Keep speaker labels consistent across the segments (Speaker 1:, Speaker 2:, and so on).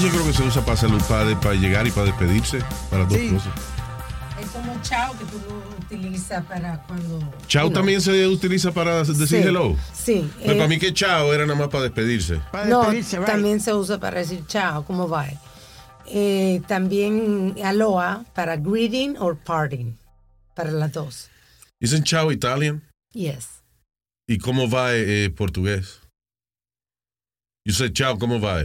Speaker 1: Yo creo que se usa para salud, para, para llegar y para despedirse, para dos
Speaker 2: Sí.
Speaker 1: cosas.
Speaker 3: Es como chao que tú lo utilizas para cuando.
Speaker 1: Chao
Speaker 3: No.
Speaker 1: también se utiliza para decir
Speaker 3: Sí,
Speaker 1: hello.
Speaker 3: Sí.
Speaker 1: Pero
Speaker 3: eh,
Speaker 1: para mí que chao era nada más para despedirse.
Speaker 2: Para
Speaker 3: no,
Speaker 2: despedirse, right.
Speaker 3: también se usa para decir chao, ¿cómo va? Eh, también aloha para greeting or parting, para las dos.
Speaker 1: Dicen chao Italian.
Speaker 3: Yes.
Speaker 1: ¿Y cómo va eh, eh, portugués? You say chao, ¿cómo va?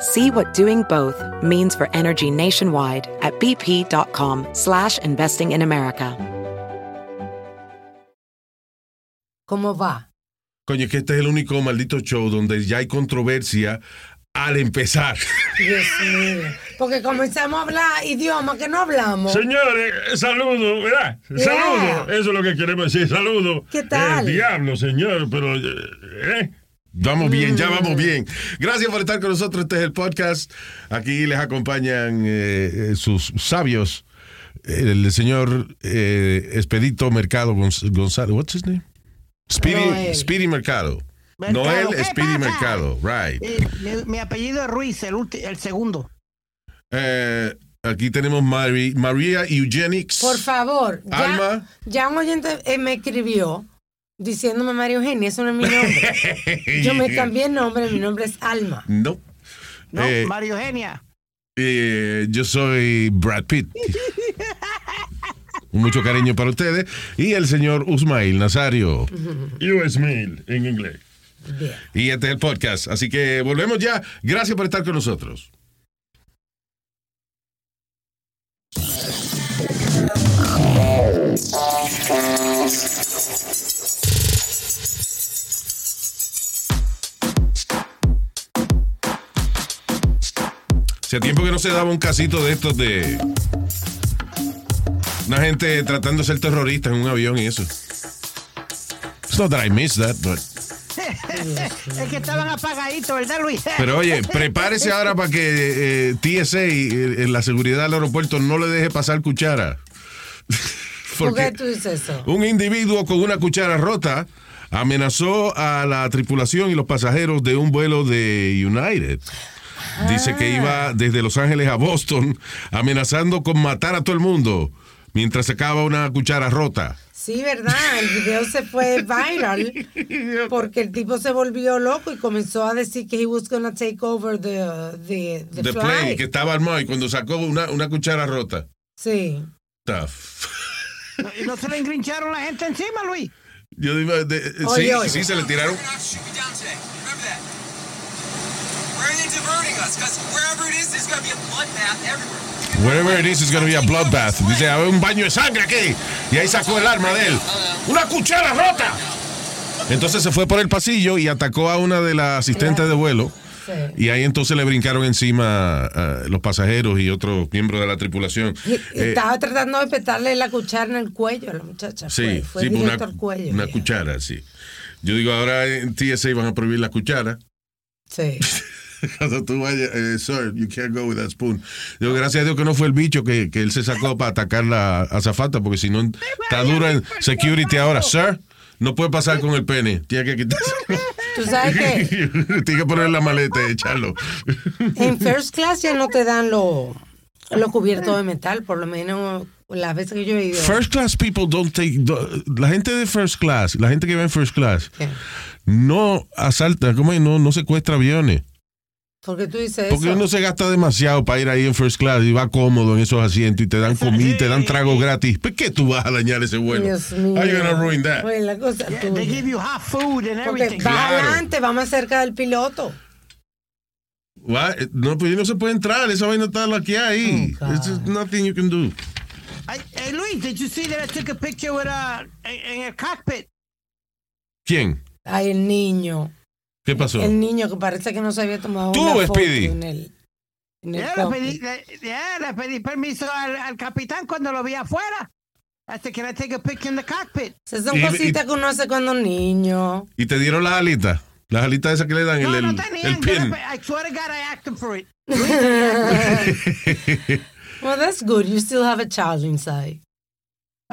Speaker 4: See what doing both means for energy nationwide at bp.com slash investing in America.
Speaker 3: ¿Cómo va?
Speaker 1: Coño, que este es el único maldito show donde ya hay controversia al empezar.
Speaker 3: Dios mío. Porque comenzamos a hablar idioma que no hablamos.
Speaker 5: Señores, saludo, ¿verdad?
Speaker 3: Yeah.
Speaker 5: Saludo. Eso es lo que queremos decir, saludo.
Speaker 3: ¿Qué tal?
Speaker 5: El diablo, señor, pero... ¿eh?
Speaker 1: Vamos bien, ya
Speaker 3: Mm.
Speaker 1: vamos bien. Gracias por estar con nosotros. Este es el podcast. Aquí les acompañan eh, eh, sus sabios. El señor eh, Expedito Mercado Gonz- González. What's his name? Speedy,
Speaker 3: Noel.
Speaker 1: Speedy Mercado.
Speaker 2: Mercado.
Speaker 1: Noel
Speaker 2: ¿Qué
Speaker 1: Speedy
Speaker 2: pasa?
Speaker 1: Mercado. Right.
Speaker 2: Eh, mi, mi apellido es Ruiz, el, ulti- el segundo.
Speaker 1: Eh, aquí tenemos Mari- María Eugenics.
Speaker 3: Por favor, ya,
Speaker 1: Alma.
Speaker 3: ya un oyente eh, me escribió diciéndome María Eugenia, eso no es mi nombre. Yo me cambié el nombre, mi nombre es Alma.
Speaker 1: No.
Speaker 2: No,
Speaker 1: Eh,
Speaker 2: Mario Eugenia.
Speaker 1: Eh, yo soy Brad Pitt. Mucho cariño para ustedes. Y el señor Usmail Nazario.
Speaker 5: US Mail en inglés.
Speaker 3: Bien.
Speaker 1: Y este es el podcast. Así que volvemos ya. Gracias por estar con nosotros. Hace tiempo que no se daba un casito de estos de una gente tratando de ser terrorista en un avión y eso. It's not that I miss that, but
Speaker 2: Es que estaban apagaditos, ¿verdad, Luis?
Speaker 1: Pero oye, prepárese ahora para que eh, TSA, eh, en la seguridad del aeropuerto, no le deje pasar cuchara.
Speaker 3: ¿Por qué
Speaker 1: Porque
Speaker 3: tú dices eso?
Speaker 1: un individuo con una cuchara rota amenazó a la tripulación y los pasajeros de un vuelo de United. Dice que iba desde Los Ángeles a Boston amenazando con matar a todo el mundo mientras sacaba una cuchara rota.
Speaker 3: Sí, ¿verdad? El video se fue viral porque el tipo se volvió loco y comenzó a decir que he was gonna take over the, the, the
Speaker 1: plane, que estaba armado y cuando sacó una, una cuchara rota.
Speaker 3: Sí.
Speaker 1: Tough.
Speaker 2: ¿Y no se le engrincharon la gente encima, Luis?
Speaker 1: Yo digo, de- eh,
Speaker 3: Oye,
Speaker 1: sí,
Speaker 3: oye.
Speaker 1: sí, se le tiraron. Wherever it is, it's gonna be a bloodbath. Dice, hay un baño de sangre aquí. Y ahí sacó el arma de él. ¡Una cuchara rota! Entonces se fue por el pasillo y atacó a una de las asistentes de vuelo. Y ahí entonces le brincaron encima a los pasajeros y otros miembros de la tripulación.
Speaker 3: Y- y
Speaker 1: Eh,
Speaker 3: estaba tratando de petarle la cuchara en el cuello a la muchacha.
Speaker 1: sí,
Speaker 3: fue, fue
Speaker 1: sí, una,
Speaker 3: al cuello.
Speaker 1: una cuchara, sí. Yo digo, ahora en TSA van a prohibir la cuchara.
Speaker 3: Sí.
Speaker 1: cuando tú vayas, eh, sir, you can't go with that spoon. Digo, gracias a Dios que no fue el bicho que, que él se sacó para atacar la azafata, porque si no está duro en security ahora. Sir, no puede pasar con el pene. Tiene que quitarse.
Speaker 3: Tú sabes que
Speaker 1: Tiene que poner la maleta y echarlo.
Speaker 3: en first class ya no te dan los lo cubiertos de metal, por lo menos las veces que yo he ido.
Speaker 1: First class people don't take. la gente de first class, la gente que va en first class,
Speaker 3: ¿Qué?
Speaker 1: no asalta, ¿cómo? No, no secuestra aviones.
Speaker 3: Porque tú dices
Speaker 1: Porque
Speaker 3: eso.
Speaker 1: uno se gasta demasiado para ir ahí en first class y va cómodo en esos asientos y te dan comida, y te dan tragos gratis. ¿Por qué tú vas a dañar ese vuelo?
Speaker 3: Dios mío.
Speaker 1: How you gonna ruin that?
Speaker 3: Oye, la cosa
Speaker 2: Yeah, they give you hot food and
Speaker 3: Porque
Speaker 2: everything.
Speaker 3: va
Speaker 1: Claro.
Speaker 3: adelante, va más cerca del piloto.
Speaker 1: Why? No, pues no se puede entrar, esa vaina está que hay.
Speaker 3: Oh,
Speaker 1: just nothing you can do.
Speaker 2: Hey, hey, Luis, did you see that I took a picture with uh in, in a cockpit?
Speaker 1: ¿Quién?
Speaker 3: Ay, el niño.
Speaker 1: ¿Qué pasó?
Speaker 3: El niño que parece que no se había tomado
Speaker 1: Tú,
Speaker 3: una foto
Speaker 1: Speedy.
Speaker 3: en el, en el
Speaker 2: Ya le pedí, le, ya, le pedí permiso al, al capitán cuando lo vi afuera. Said, can I take a picture in the cockpit?
Speaker 3: Esas son
Speaker 1: Y-
Speaker 3: cositas
Speaker 1: y-
Speaker 3: que uno hace cuando es niño.
Speaker 1: Y te dieron las alitas. Las alitas esas que le dan,
Speaker 2: No,
Speaker 1: el,
Speaker 2: no
Speaker 1: el,
Speaker 2: tenían.
Speaker 1: el pin.
Speaker 2: I swear to God, I asked him for it.
Speaker 3: Well, that's good. You still have a child inside.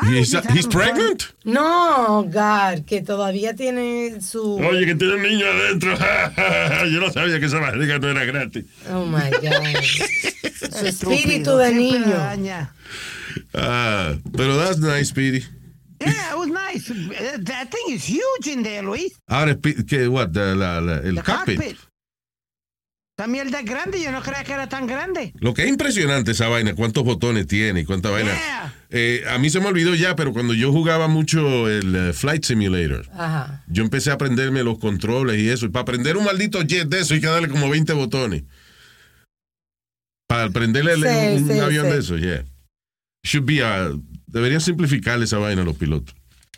Speaker 1: He's, he's pregnant?
Speaker 3: No, God, que todavía tiene su...
Speaker 5: Oye, que tiene un niño adentro. Yo no sabía que esa barriga no era gratis.
Speaker 3: Oh, my God. su espíritu de niño.
Speaker 1: Ah, pero that's nice, Speedy.
Speaker 2: Yeah, it was nice. That thing is huge in there, Luis.
Speaker 1: Ahora, ¿qué? What? The- la- la- el
Speaker 2: The
Speaker 1: cockpit.
Speaker 2: cockpit. Esa mierda es grande. Yo no creía que era tan grande.
Speaker 1: Lo que es impresionante esa vaina, cuántos botones tiene y cuánta vaina.
Speaker 2: Yeah.
Speaker 1: Eh, a mí se me olvidó ya, pero cuando yo jugaba mucho el eh, Flight Simulator,
Speaker 3: Ajá.
Speaker 1: yo empecé a aprenderme los controles y eso. Y para aprender un maldito jet de eso hay que darle como 20 botones. Para prenderle el-
Speaker 3: Sí,
Speaker 1: un,
Speaker 3: sí,
Speaker 1: avión
Speaker 3: sí.
Speaker 1: de eso, yeah. Should be a- deberían simplificarle esa vaina a los pilotos.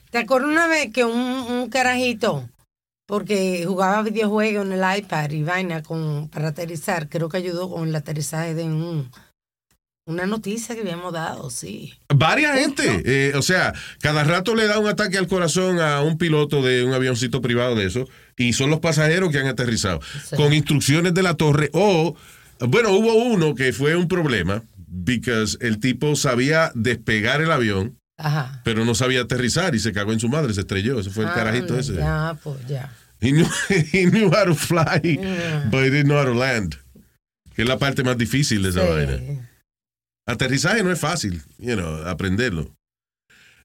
Speaker 3: ¿Te acuerdas una vez que un, un carajito, porque jugaba videojuegos en el iPad y vaina con, para aterrizar, creo que ayudó con el aterrizaje de un, una noticia que habíamos dado, sí.
Speaker 1: Varias gente, eh, o sea, cada rato le da un ataque al corazón a un piloto de un avioncito privado de eso y son los pasajeros que han aterrizado
Speaker 3: Sí.
Speaker 1: con instrucciones de la torre o, bueno, hubo uno que fue un problema because el tipo sabía despegar el avión
Speaker 3: Ajá.
Speaker 1: pero no sabía aterrizar y se cagó en su madre, se estrelló, ese fue el
Speaker 3: Ah,
Speaker 1: carajito ese.
Speaker 3: Ya, pues ya.
Speaker 1: He knew, he knew how to fly,
Speaker 3: Yeah.
Speaker 1: but he didn't know how to land. Que es la parte más difícil de esa
Speaker 3: Sí.
Speaker 1: vaina. Aterrizaje no es fácil, you know, aprenderlo.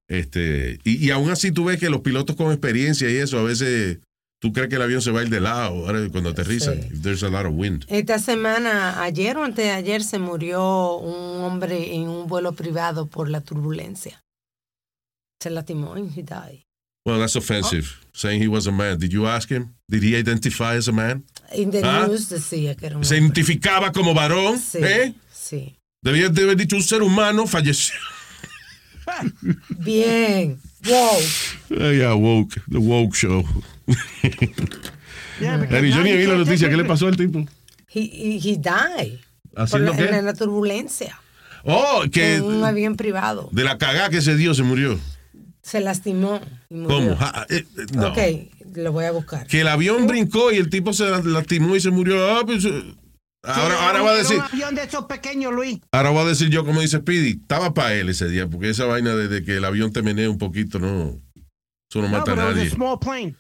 Speaker 1: Este, y, y aún así tú ves que los pilotos con experiencia y eso, a veces tú crees que el avión se va a ir de lado ahora cuando aterrizan.
Speaker 3: Sí.
Speaker 1: If there's a lot of wind.
Speaker 3: Esta semana, ayer o antes de ayer, se murió un hombre en un vuelo privado por la turbulencia. Se lastimó died.
Speaker 1: Well, that's offensive. Saying he was a man. Did you ask him? Did he identify as a man?
Speaker 3: In the
Speaker 1: Ah.
Speaker 3: news decía que era un
Speaker 1: ¿Se
Speaker 3: hombre.
Speaker 1: identificaba como varón?
Speaker 3: Sí,
Speaker 1: ¿Eh?
Speaker 3: sí.
Speaker 1: Debía de haber dicho un ser humano falleció.
Speaker 3: Bien. Wow.
Speaker 1: Uh, yeah, woke. The woke show.
Speaker 2: Yeah,
Speaker 1: yo ni
Speaker 2: you
Speaker 1: vi la noticia. ¿Qué le pasó al tipo?
Speaker 3: He, he, he died.
Speaker 1: ¿Haciendo
Speaker 3: la,
Speaker 1: qué?
Speaker 3: en la turbulencia.
Speaker 1: Oh, que
Speaker 3: En un avión privado.
Speaker 1: de la cagada que se dio se murió.
Speaker 3: Se lastimó y murió.
Speaker 1: ¿Cómo? Ja, eh, eh, no.
Speaker 3: Ok, lo voy a buscar.
Speaker 1: Que el avión brincó y el tipo se lastimó y se murió. Ah, pues, eh, ahora,
Speaker 2: Sí,
Speaker 1: ahora voy a decir,
Speaker 2: un avión de esos pequeños, Luis.
Speaker 1: ahora voy a decir yo como dice Speedy, estaba para él ese día, porque esa vaina de, de que el avión te menea un poquito, no, eso no
Speaker 2: No,
Speaker 1: mata a nadie.
Speaker 2: small plane.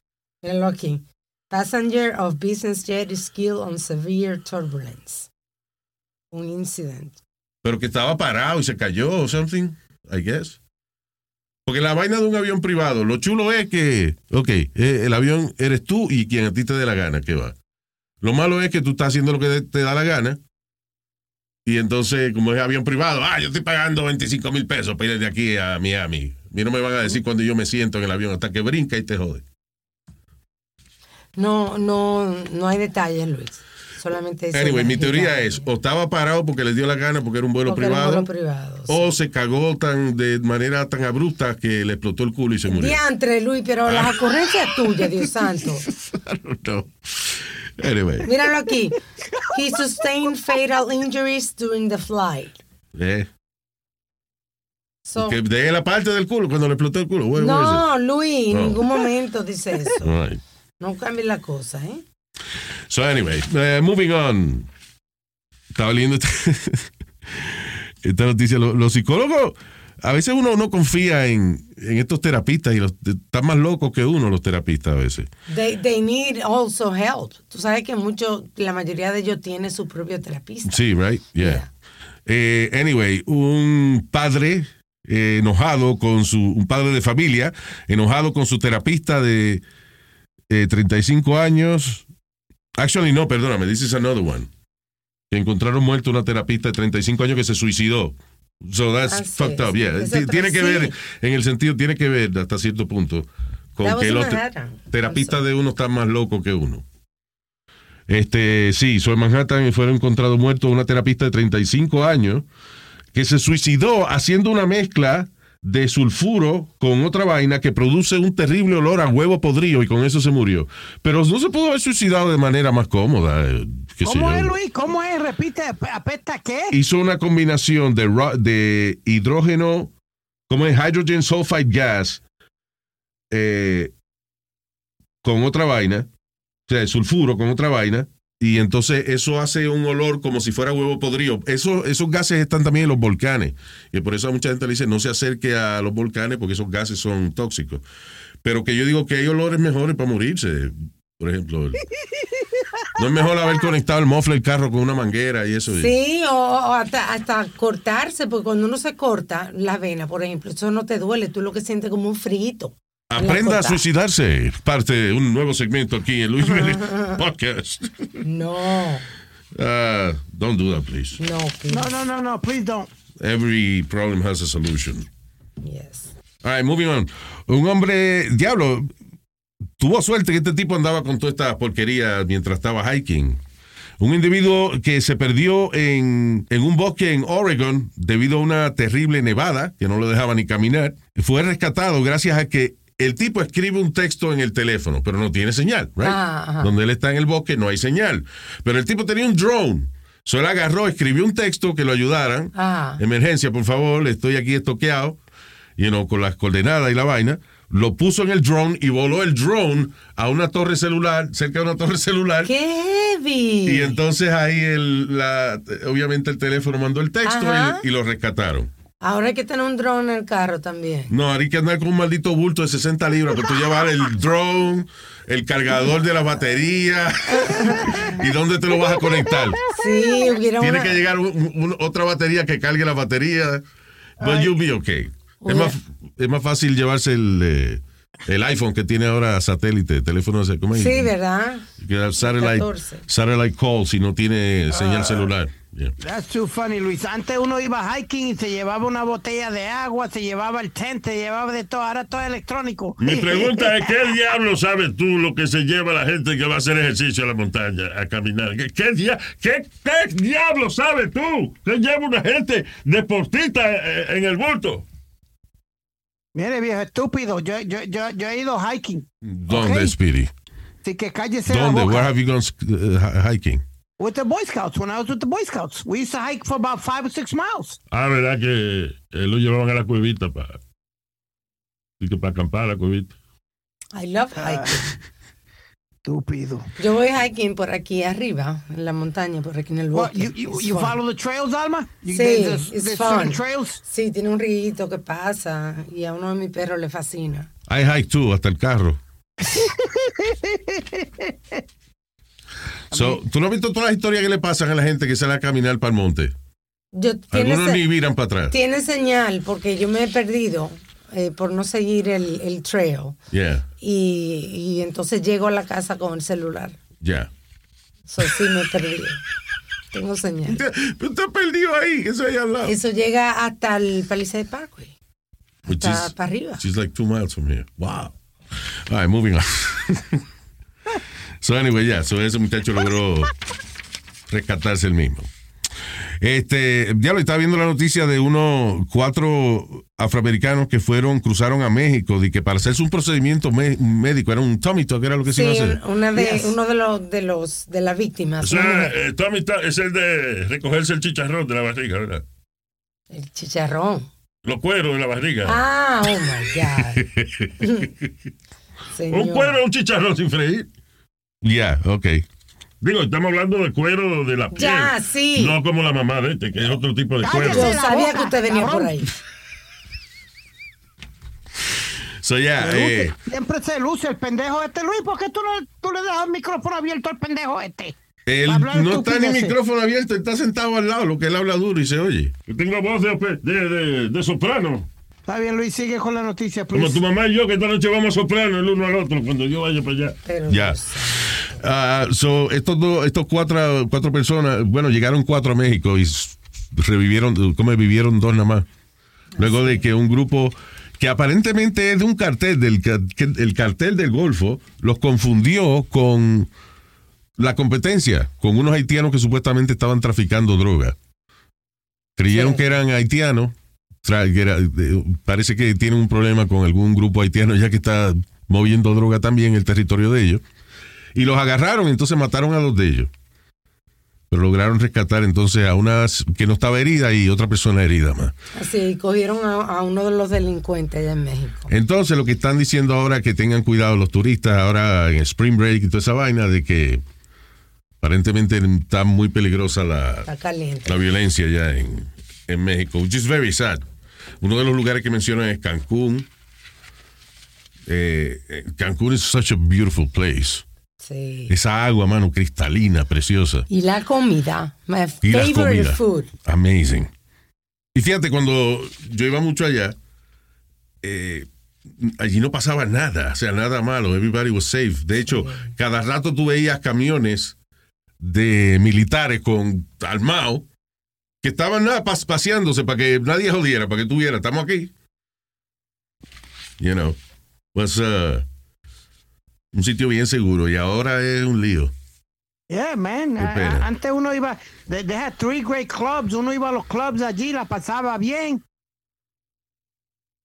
Speaker 3: Aquí. Passenger of business jet is killed on severe turbulence. Un incident.
Speaker 1: Pero que estaba parado y se cayó o something, I guess. Porque la vaina de un avión privado, lo chulo es que, ok, eh, el avión eres tú y quien a ti te dé la gana que va. Lo malo es que tú estás haciendo lo que te da la gana. Y entonces, como es avión privado, ah, yo estoy pagando 25 mil pesos para ir de aquí a Miami. A mí no me van a decir cuando yo me siento en el avión hasta que brinca y te jode.
Speaker 3: No, no, no hay detalles, Luis. Solamente dice
Speaker 1: Anyway, mi teoría es, o estaba parado porque le dio la gana porque era un vuelo
Speaker 3: un
Speaker 1: privado,
Speaker 3: vuelo privado, sí.
Speaker 1: o se cagó tan de manera tan abrupta que le explotó el culo y se murió.
Speaker 3: Diantre, Luis, pero las ocurrencias tuyas, Dios santo.
Speaker 1: Anyway,
Speaker 3: Míralo aquí. He sustained fatal injuries during the flight.
Speaker 1: eh,
Speaker 3: So-
Speaker 1: que de la parte del culo cuando le explotó el culo. Where-
Speaker 3: no, Luis, en
Speaker 1: No.
Speaker 3: ningún momento dice eso.
Speaker 1: Right.
Speaker 3: No cambie la cosa, ¿eh?
Speaker 1: So, anyway, eh, moving on. Estaba leyendo esta, noticia. Los, los psicólogos, a veces uno no confía en, en estos terapistas y los, están más locos que uno, los terapistas a veces.
Speaker 3: They, they need also help. Tú sabes que mucho, la mayoría de ellos tiene su propio terapista.
Speaker 1: Sí, right? Yeah. Eh, anyway, un padre eh, enojado con su, un padre de familia, enojado con su terapista de eh, 35 años. Actually, no, perdóname, this is another one. Que encontraron muerto una terapista de 35 años que se suicidó. So that's
Speaker 3: Ah, sí,
Speaker 1: fucked up,
Speaker 3: sí.
Speaker 1: yeah.
Speaker 3: Ese
Speaker 1: T- Tiene que
Speaker 3: sí.
Speaker 1: ver, en el sentido, tiene que ver hasta cierto punto con
Speaker 3: That
Speaker 1: que los terapistas de uno están más locos que uno. Este, sí, so en Manhattan fueron encontrados muertos una terapista de 35 años que se suicidó haciendo una mezcla de sulfuro con otra vaina que produce un terrible olor a huevo podrido y con eso se murió. Pero no se pudo haber suicidado de manera más cómoda. eh,
Speaker 2: ¿Cómo es, Luis? ¿Cómo es? Repite, ap- ¿apesta qué?
Speaker 1: Hizo una combinación de, de hidrógeno, como es hydrogen sulfide gas, eh, con otra vaina, o sea, sulfuro con otra vaina, y entonces eso hace un olor como si fuera huevo podrido. Eso, esos gases están también en los volcanes, y por eso a mucha gente le dice no se acerque a los volcanes porque esos gases son tóxicos. Pero que yo digo que hay olores mejores para morirse. Por ejemplo, el- no es mejor haber conectado el mofle del carro con una manguera y eso.
Speaker 3: Sí, o, o hasta, hasta cortarse, porque cuando uno se corta la vena, por ejemplo, eso no te duele, tú lo que sientes como un frito.
Speaker 1: Aprenda a suicidarse. Parte de un nuevo segmento aquí en Luis Jiménez Podcast.
Speaker 3: No,
Speaker 1: Uh, don't do that, please.
Speaker 3: no, please.
Speaker 2: No, no, no, no, please don't.
Speaker 1: Every problem has a solution.
Speaker 3: Yes.
Speaker 1: All right, moving on. Un hombre, diablo, tuvo suerte que este tipo andaba con toda esta porquería mientras estaba hiking. Un individuo que se perdió en, en un bosque en Oregon debido a una terrible nevada que no lo dejaba ni caminar. Fue rescatado gracias a que el tipo escribe un texto en el teléfono, pero no tiene señal, right?
Speaker 3: Ah, ajá.
Speaker 1: Donde él está en el bosque no hay señal. Pero el tipo tenía un drone. Solo agarró, escribió un texto que lo ayudaran.
Speaker 3: Ah.
Speaker 1: Emergencia, por favor, estoy aquí estoqueado. You know, con las coordenadas y la vaina. Lo puso en el drone y voló el drone a una torre celular, cerca de una torre celular.
Speaker 3: ¡Qué heavy!
Speaker 1: Y entonces ahí el, la, obviamente el teléfono mandó el texto
Speaker 3: Ajá.
Speaker 1: y, y lo rescataron.
Speaker 3: Ahora hay que tener un drone en el carro también.
Speaker 1: No, hay que andar con un maldito bulto de 60 libras, porque tú llevar el drone, el cargador de la batería, y dónde te lo vas a conectar.
Speaker 3: Sí, hubiera
Speaker 1: Tiene
Speaker 3: una...
Speaker 1: que llegar un- un- otra batería que cargue la batería. But you'll be okay. Es más, es más fácil llevarse el, eh, el iPhone que tiene ahora satélite, teléfono, ¿cómo es?
Speaker 3: Sí, ¿verdad?
Speaker 1: Satellite,
Speaker 3: 14.
Speaker 1: satellite call si no tiene señal celular. Yeah.
Speaker 2: That's too funny, Luis. Antes uno iba hiking y se llevaba una botella de agua, se llevaba el tent, se llevaba de todo. Ahora todo es electrónico.
Speaker 5: Mi pregunta es, ¿qué diablo sabes tú lo que se lleva la gente que va a hacer ejercicio a la montaña, a caminar? ¿Qué, qué, dia- qué- qué diablo sabes tú? ¿Qué lleva una gente deportista eh, en el bulto?
Speaker 2: Mire, viejo estúpido, yo, yo, yo, yo he ido hiking.
Speaker 1: ¿Dónde,
Speaker 2: Ok.
Speaker 1: Speedy?
Speaker 2: Así que cállese
Speaker 1: ¿Dónde?
Speaker 2: la boca.
Speaker 1: Where have you gone uh, hiking?
Speaker 2: With the Boy Scouts, when I was with the Boy Scouts. We used to hike for about five or six miles.
Speaker 5: Ah, ¿verdad que eh, lo llevaban a la cuevita para para acampar a la cuevita?
Speaker 3: I love
Speaker 2: Ah.
Speaker 3: hiking.
Speaker 2: Estúpido.
Speaker 3: Yo voy hiking por aquí arriba, en la montaña, por aquí en el bosque.
Speaker 2: you, you, you
Speaker 3: fun.
Speaker 2: follow the trails, Alma? You,
Speaker 3: Sí,
Speaker 2: there's,
Speaker 3: it's
Speaker 2: there's
Speaker 3: fun.
Speaker 2: certain trails.
Speaker 3: Sí, tiene un rito que pasa y a uno de mis perros le fascina.
Speaker 1: I hike too, hasta el carro. So, ¿Tú no has visto todas las historias que le pasan a la gente que sale a caminar para el monte?
Speaker 3: Yo,
Speaker 1: Algunos
Speaker 3: se-
Speaker 1: ni viran para atrás.
Speaker 3: tiene señal porque yo me he perdido eh, por no seguir el, el trail
Speaker 1: Yeah,
Speaker 3: y, y entonces llego a la casa con el celular.
Speaker 1: yeah.
Speaker 3: So, sí me he perdido. Tengo señal.
Speaker 1: Tú estás perdido ahí, eso ahí al lado.
Speaker 3: Eso llega hasta el Palisade Parkway. Hasta
Speaker 1: is-
Speaker 3: para arriba.
Speaker 1: She's like two miles from here. Wow. All right, moving on. so anyway, yeah, so ese muchacho logró rescatarse el mismo. Este, ya lo estaba viendo la noticia de unos cuatro afroamericanos que fueron, cruzaron a México, de que para hacerse un procedimiento médico, era un tummy tuck, era lo que se
Speaker 3: Sí,
Speaker 1: iba a hacer.
Speaker 3: una de,
Speaker 2: Yes.
Speaker 3: uno de los de los de las víctimas.
Speaker 5: O sea, eh, Tommy está- es el de recogerse el chicharrón de la barriga, ¿verdad?
Speaker 3: el chicharrón.
Speaker 5: Los cueros de la barriga.
Speaker 3: Ah, oh my God.
Speaker 5: Un cuero es un chicharrón sin freír.
Speaker 1: Ya, ok.
Speaker 5: Digo, estamos hablando de cuero de la piel.
Speaker 3: Ya, sí.
Speaker 5: No como la mamá de este, que es otro tipo de
Speaker 2: Cállese.
Speaker 5: cuero.
Speaker 3: Yo sabía que usted venía por ahí.
Speaker 1: So, ya, eh,
Speaker 2: Siempre se luce el pendejo este. Luis, ¿por qué tú, no, tú le dejas el micrófono abierto al pendejo este?
Speaker 1: él no está ni micrófono abierto, está sentado al lado, lo que él habla duro y se oye.
Speaker 5: Yo tengo voz de, de, de- de soprano.
Speaker 2: Está bien, Luis, sigue con la noticia,
Speaker 5: Como tu mamá y yo, que esta noche vamos a soprano el uno al otro cuando yo vaya para allá.
Speaker 3: Pero
Speaker 1: Ya. Ah, so, estos dos, estos cuatro, cuatro personas, bueno, llegaron cuatro a México y revivieron, como vivieron dos nada más. Luego de que un grupo que aparentemente es de un cartel, del el cartel del Golfo, los confundió con la competencia, con unos haitianos que supuestamente estaban traficando droga. Creyeron
Speaker 3: Sí.
Speaker 1: que eran haitianos. Eh, parece que tienen un problema con algún grupo haitiano ya que está moviendo droga también en el territorio de ellos. Y los agarraron, entonces mataron a dos de ellos. Pero lograron rescatar entonces a una que no estaba herida y otra persona herida más.
Speaker 3: Así, cogieron a, a uno de los delincuentes allá en México.
Speaker 1: Entonces lo que están diciendo ahora es que tengan cuidado los turistas ahora en Spring Break y toda esa vaina de que aparentemente está muy peligrosa la, la violencia ya en, en México, which is very sad. Uno de los lugares que mencionan es Cancún. Eh, eh, Cancún is such a beautiful place.
Speaker 3: Sí.
Speaker 1: Esa agua, mano, cristalina, preciosa.
Speaker 3: Y la comida. My
Speaker 1: Y
Speaker 3: favorite food.
Speaker 1: Amazing. Y fíjate, cuando yo iba mucho allá, eh, allí no pasaba nada, o sea, nada malo. Everybody was safe. De hecho, cada rato tú veías camiones de militares con armados que estaban nada pas- paseándose para que nadie jodiera, para que tuviera, estamos aquí. You know, was uh, un sitio bien seguro y ahora es un lío.
Speaker 2: Yeah, man. A- antes uno iba, they, they had three great clubs. Uno iba a los clubs allí, la pasaba bien.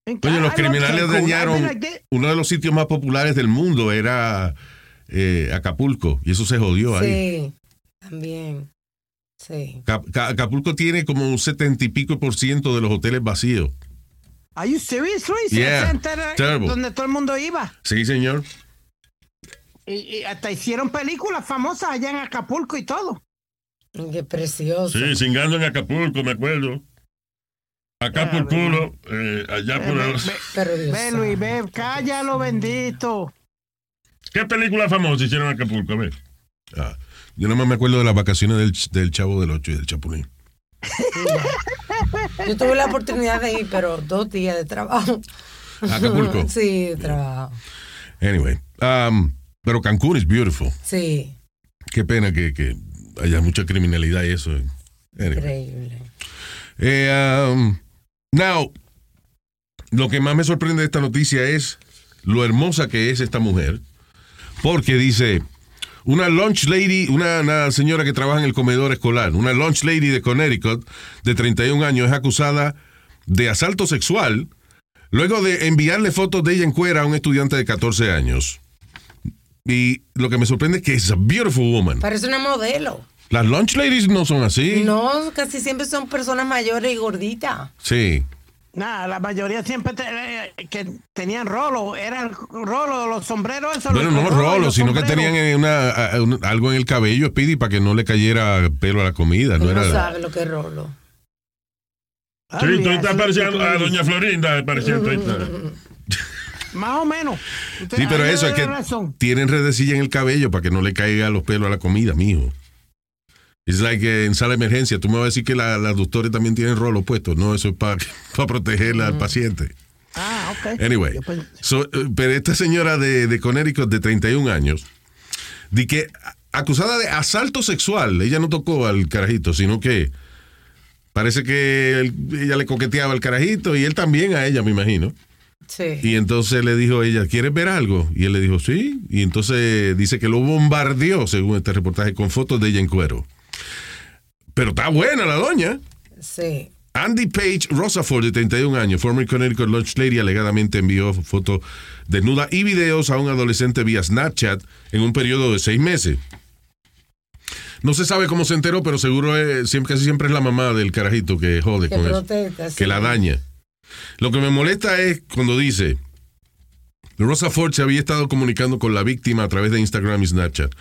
Speaker 1: Oye, los criminales dañaron
Speaker 2: like
Speaker 1: uno de los sitios más populares del mundo, era eh, Acapulco, y eso se jodió ahí.
Speaker 3: Sí. También. Sí.
Speaker 1: Ca- Ca- Acapulco tiene como un setenta y pico por ciento de los hoteles vacíos.
Speaker 2: Are you serious, Luis?
Speaker 1: Yeah, terrible.
Speaker 2: Donde todo el mundo iba.
Speaker 1: Sí, señor.
Speaker 2: Y, y hasta hicieron películas famosas allá en Acapulco y todo.
Speaker 3: Qué precioso.
Speaker 5: Sí, cingando en Acapulco, me acuerdo. Acá por culo, eh, allá por el...
Speaker 2: Ve, Luis, ve, cállalo, bendito.
Speaker 5: ¿Qué película famosa hicieron en Acapulco? A ver.
Speaker 1: Ah, yo nomás me acuerdo de las vacaciones del, del Chavo del Ocho y del Chapulín.
Speaker 3: Yo tuve la oportunidad de ir, pero dos días de trabajo.
Speaker 1: Acapulco.
Speaker 3: Sí, de trabajo.
Speaker 1: Anyway, um, pero Cancún es beautiful.
Speaker 3: Sí,
Speaker 1: Qué pena que, que haya mucha criminalidad y eso. Anyway.
Speaker 3: increíble.
Speaker 1: Eh, um, now, lo que más me sorprende de esta noticia es lo hermosa que es esta mujer, porque dice, una lunch lady, una, una señora que trabaja en el comedor escolar, una lunch lady de Connecticut de 31 años es acusada de asalto sexual luego de enviarle fotos de ella en cuera a un estudiante de 14 años. Y lo que me sorprende es que es a beautiful woman.
Speaker 3: Parece una modelo.
Speaker 1: Las lunch ladies no son así.
Speaker 3: No, casi siempre son personas mayores y gorditas.
Speaker 1: Sí.
Speaker 2: Nada, la mayoría siempre te- eh, que tenían rolo, eran rolo, los sombreros esos.
Speaker 1: Bueno,
Speaker 2: los
Speaker 1: no rolo, sino que tenían eh, una, a- un- algo en el cabello, Speedy, para que no le cayera pelo a la comida.
Speaker 3: Tú
Speaker 1: No
Speaker 3: no
Speaker 1: era,
Speaker 3: sabes lo que es rolo.
Speaker 2: Ah,
Speaker 5: Sí, tú estás pareciendo a. Doña Florinda, pareciendo.
Speaker 2: Más o menos. Usted-
Speaker 1: sí, pero eso es que
Speaker 2: razón.
Speaker 1: tienen redecilla en el cabello para que no le caiga los pelos a la comida, mijo. Es like que en sala de emergencia, tú me vas a decir que la- las doctores también tienen rolo puesto. No, eso es para proteger al paciente.
Speaker 2: Ah, ok.
Speaker 1: Anyway, so, eh, pero esta señora de, de Connecticut de 31 años, di que acusada de asalto sexual, ella no tocó al carajito, sino que parece que él- ella le coqueteaba al carajito y él también a ella, me imagino.
Speaker 3: Sí.
Speaker 1: Y entonces le dijo ella, ¿quieres ver algo? Y él le dijo, sí. Y entonces dice que lo bombardeó, según este reportaje, con fotos de ella en cuero. Pero está buena la doña.
Speaker 3: Sí.
Speaker 1: Andy Page Rosaford, de 31 años, former Connecticut Lunch Lady, alegadamente envió fotos desnuda y videos a un adolescente vía Snapchat en un periodo de seis meses. No se sabe cómo se enteró, pero seguro es, siempre, casi siempre es la mamá del carajito que jode
Speaker 3: Que
Speaker 1: con eso,
Speaker 3: sí.
Speaker 1: que la daña. Lo que me molesta es cuando dice, Rosa Ford se había estado comunicando con la víctima a través de Instagram y Snapchat.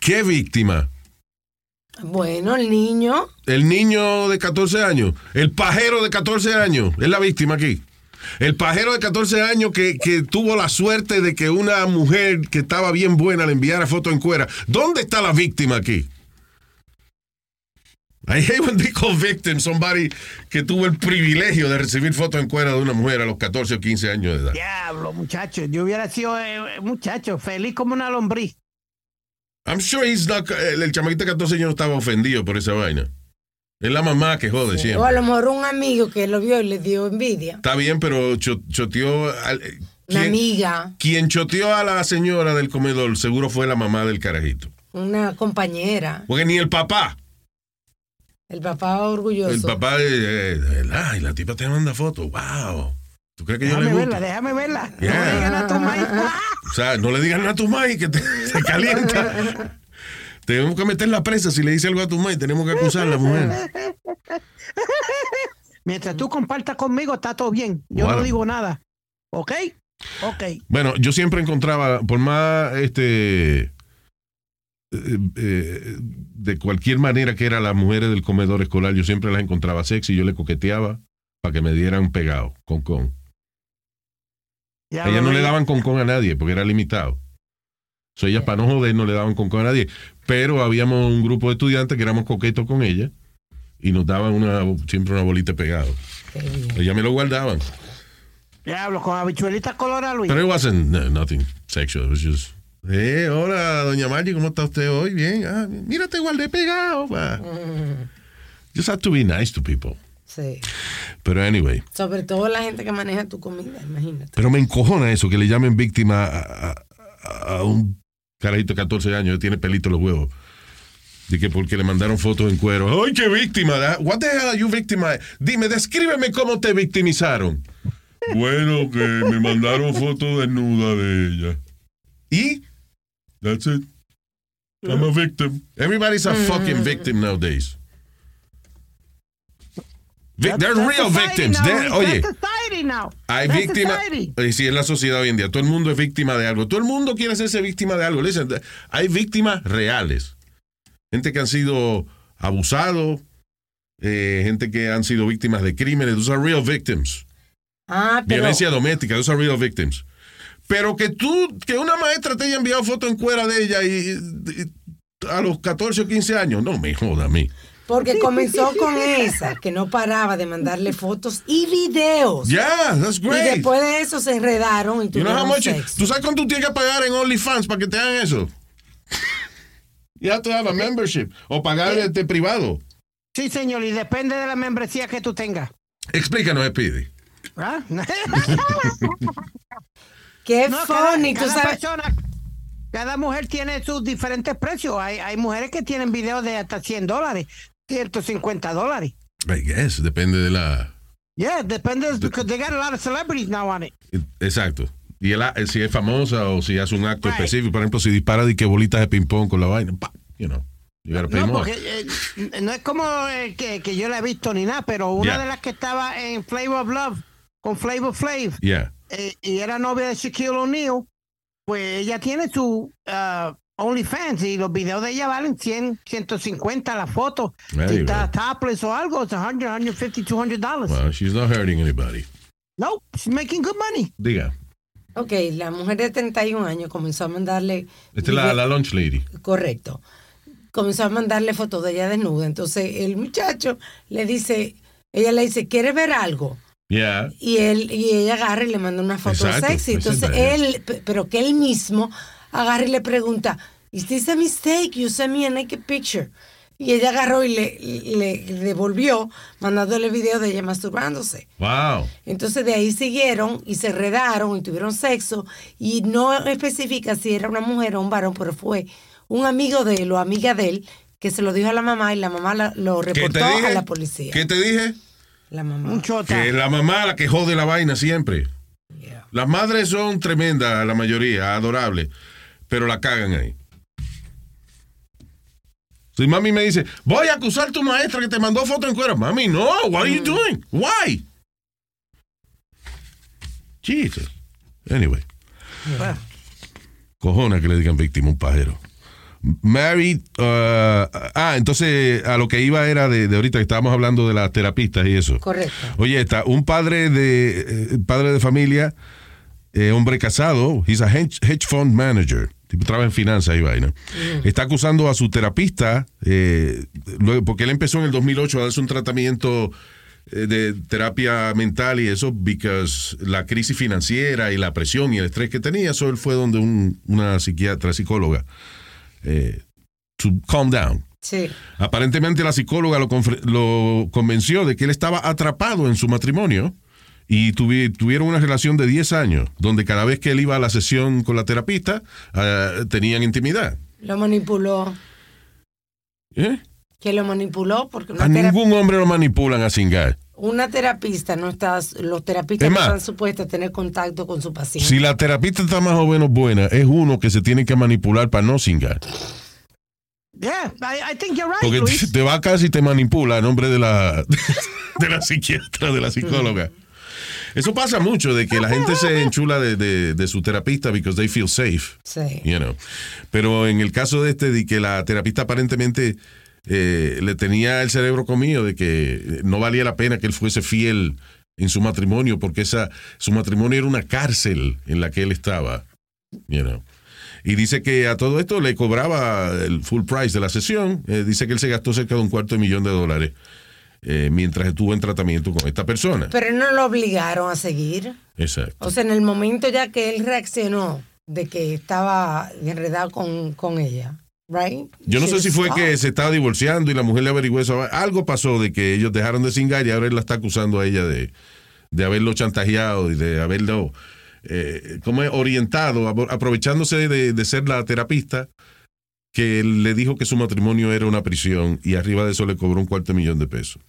Speaker 1: ¿Qué víctima?
Speaker 3: Bueno, el niño.
Speaker 1: El niño de 14 años. El pajero de 14 años. Es la víctima aquí. El pajero de 14 años que, que tuvo la suerte de que una mujer que estaba bien buena le enviara foto en cuera. ¿Dónde está la víctima aquí? I hate when they call victim somebody que tuvo el privilegio de recibir foto en cuera de una mujer a los 14 o 15 años de edad.
Speaker 2: Diablo, muchacho. Yo hubiera sido, eh, muchacho, feliz como una lombriz.
Speaker 1: I'm sure he's not, el, el chamaquito de 14 años estaba ofendido por esa vaina. Es la mamá que jode
Speaker 3: O a
Speaker 1: siempre.
Speaker 3: lo mejor un amigo que lo vio y le dio envidia.
Speaker 1: Está bien, pero cho- choteó. al- eh,
Speaker 3: Una
Speaker 1: ¿quién-
Speaker 3: amiga,
Speaker 1: Quien choteó a la señora del comedor seguro fue la mamá del carajito.
Speaker 3: una compañera.
Speaker 1: Porque ni el papá.
Speaker 3: El papá orgulloso.
Speaker 1: El papá, eh, eh, ay, la tipa te manda fotos. Wow. ¿Tú crees que yo le
Speaker 2: Déjame
Speaker 1: gusta?
Speaker 2: verla, déjame verla.
Speaker 1: Yeah.
Speaker 2: No le digan a tu maíz.
Speaker 1: O sea, no le digas nada a tu maíz que te, te calienta. Tenemos que meter la presa si le dice algo a tu maíz. Tenemos que acusar a la mujer.
Speaker 2: Mientras tú compartas conmigo, está todo bien. Yo
Speaker 1: Bueno.
Speaker 2: no digo nada. ¿Ok? Ok.
Speaker 1: Bueno, yo siempre encontraba, por más este eh, eh, de cualquier manera que eran las mujeres del comedor escolar, yo siempre las encontraba sexy, yo le coqueteaba para que me dieran pegado, con con.
Speaker 2: Ya lo
Speaker 1: no le daban con con a nadie porque era limitado. So, ellas para no joder no le daban con con a nadie. Pero habíamos un grupo de estudiantes que éramos coquetos con ellas y nos daban una, siempre una bolita
Speaker 3: bien.
Speaker 1: Ellas me lo guardaban.
Speaker 2: Diablo, con habichuelitas color Luis.
Speaker 1: Pero it wasn't no, nothing sexual. It was just, eh, hola, doña Margie, ¿cómo está usted hoy? Bien. Ah, mira, te guardé pegado. pa. Just have to be nice to people.
Speaker 3: Sí.
Speaker 1: Pero anyway,
Speaker 3: Sobre todo la gente que maneja tu comida, imagínate.
Speaker 1: pero me encojona eso, que le llamen víctima a, a- a un carajito de 14 años que tiene pelito en los huevos. De que porque le mandaron fotos en cuero. ¡Ay, qué víctima! da- What the hell are you victima? Dime, descríbeme cómo te victimizaron. Bueno, que me mandaron fotos desnuda de ella. ¿Y? That's it. I'm a victim. Everybody's a fucking victim nowadays.
Speaker 2: That's-
Speaker 1: They're
Speaker 2: that's
Speaker 1: real victims. They're- oye,
Speaker 2: now.
Speaker 1: hay víctimas. Eh, Sí, es la sociedad hoy en día. Todo el mundo es víctima de algo. Todo el mundo quiere hacerse víctima de algo. Listen, hay víctimas reales. Gente que han sido abusados, eh, gente que han sido víctimas de crímenes. Those are real victims.
Speaker 3: Ah, pero.
Speaker 1: Violencia doméstica, those are real victims. Pero que tú, que una maestra te haya enviado foto en cuera de ella y, y- a los 14 o 15 años, no me joda a mí.
Speaker 3: Porque comenzó con esa, que no paraba de mandarle fotos y videos.
Speaker 1: Yeah, that's
Speaker 3: Y
Speaker 1: great.
Speaker 3: después de eso se enredaron y
Speaker 1: You know
Speaker 3: tuvieron
Speaker 1: much-
Speaker 3: sexo.
Speaker 1: ¿Tú sabes cuánto tú tienes que pagar en OnlyFans para que te hagan eso? You have to have a membership. O pagar este privado.
Speaker 2: Sí, señor, y depende de la membresía que tú tengas.
Speaker 1: Explícanos, Speedy.
Speaker 2: ¿Ah?
Speaker 3: Qué
Speaker 2: No, cada-
Speaker 3: funny, tú
Speaker 2: cada
Speaker 3: sabes.
Speaker 2: persona, cada mujer tiene sus diferentes precios. Hay, hay mujeres que tienen videos de hasta 100 dólares, 150 dólares.
Speaker 1: I guess, depende de la...
Speaker 2: Yeah, depende, because they got a lot of celebrities now on it.
Speaker 1: Exacto. Y el, a- si es famosa o si hace un acto
Speaker 2: Right.
Speaker 1: específico. Por ejemplo, si dispara de que bolitas de ping-pong con la vaina. pa, You know.
Speaker 2: No, porque eh, no es como eh, que, que yo la he visto ni nada, pero una
Speaker 1: Yeah.
Speaker 2: de las que estaba en Flavor of Love con Flavor Flav
Speaker 1: Yeah.
Speaker 2: eh, y era novia de Shaquille O'Neal, pues ella tiene su uh, OnlyFans y los videos de ella valen 100, 150 la foto. Si está topless o algo, es 100, 150, 200 dollars.
Speaker 1: Well, she's not hurting anybody.
Speaker 2: No, she's making good money.
Speaker 1: Diga.
Speaker 3: Ok, la mujer de 31 años comenzó a mandarle.
Speaker 1: Esta es la, la lunch lady.
Speaker 3: Correcto. Comenzó a mandarle fotos de ella desnuda. Entonces el muchacho le dice, ella le dice, ¿quieres ver algo?
Speaker 1: Yeah.
Speaker 3: Y él y ella agarra y le manda una foto
Speaker 1: Exacto,
Speaker 3: sexy.
Speaker 1: esa es
Speaker 3: Entonces él, pe- pero que él mismo agarra y le pregunta, ¿Is this a mistake? You sent me a naked picture. Y ella agarró y le, le- le devolvió mandándole video de ella masturbándose.
Speaker 1: Wow.
Speaker 3: Entonces de ahí siguieron y se redaron y tuvieron sexo y no especifica si era una mujer o un varón, pero fue un amigo de él o amiga de él que se lo dijo a la mamá y la mamá la- lo
Speaker 1: ¿Qué te
Speaker 3: reportó a la policía.
Speaker 1: ¿Qué te dije?
Speaker 3: La mamá.
Speaker 2: Un chota.
Speaker 1: Que la mamá la que jode la vaina siempre.
Speaker 3: Yeah.
Speaker 1: Las madres son tremendas, la mayoría, adorables, pero la cagan ahí. Si mami me dice, voy a acusar a tu maestra que te mandó foto en cuero. Mami, no, what are you doing? Why? Jesus. Anyway. Cojona que le digan víctima a un pajero. Married, uh, ah, entonces a lo que iba era de, de ahorita que estábamos hablando de las terapistas y eso.
Speaker 3: Correcto.
Speaker 1: Oye, está un padre de eh, padre de familia, eh, hombre casado, he's a hedge, hedge fund manager, tipo trabaja en finanzas y vaina. Está acusando a su terapista, eh, luego- porque él empezó en el 2008 a darse un tratamiento eh, de terapia mental y eso, because la crisis financiera y la presión y el estrés que tenía, eso él fue donde un- una psiquiatra, psicóloga, eh, to calm down.
Speaker 3: Sí.
Speaker 1: Aparentemente la psicóloga lo, lo convenció de que él estaba atrapado en su matrimonio y tuvi- tuvieron una relación de 10 años, donde cada vez que él iba a la sesión con la terapista, ah, tenían intimidad.
Speaker 3: Lo manipuló.
Speaker 1: ¿Eh?
Speaker 3: Que lo manipuló porque una,
Speaker 1: A ningún hombre lo manipulan a cingar.
Speaker 3: una terapista no está, los terapistas
Speaker 1: Es
Speaker 3: no están supuestos a tener contacto con su paciente.
Speaker 1: Si la terapista está más o menos buena, es uno que se tiene que manipular para no cingar.
Speaker 2: Yeah, I, I think you're right,
Speaker 1: Porque
Speaker 2: Luis.
Speaker 1: te va casi y te manipula a nombre de la, de la psiquiatra, de la psicóloga. Eso pasa mucho, de que la gente se enchula de, de- de su terapista because they feel safe.
Speaker 3: Sí.
Speaker 1: You know. Pero en el caso de este, de que la terapista aparentemente eh, le tenía el cerebro comido, de que no valía la pena que él fuese fiel en su matrimonio, porque esa, su matrimonio era una cárcel en la que él estaba. You know. Y dice que a todo esto le cobraba el full price de la sesión. Eh, dice que él se gastó cerca de un cuarto de millón de dólares eh, mientras estuvo en tratamiento con esta persona.
Speaker 3: Pero no lo obligaron a seguir.
Speaker 1: Exacto.
Speaker 3: O sea, en el momento ya que él reaccionó de que estaba enredado con, con ella, right?
Speaker 1: Yo no sé si fue que se estaba divorciando y la mujer le averiguó eso. Algo pasó de que ellos dejaron de cingar y ahora él la está acusando a ella de, de haberlo chantajeado y de haberlo eh, como orientado, aprovechándose de, de ser la terapista, que le dijo que su matrimonio era una prisión y arriba de eso le cobró un cuarto millón de pesos.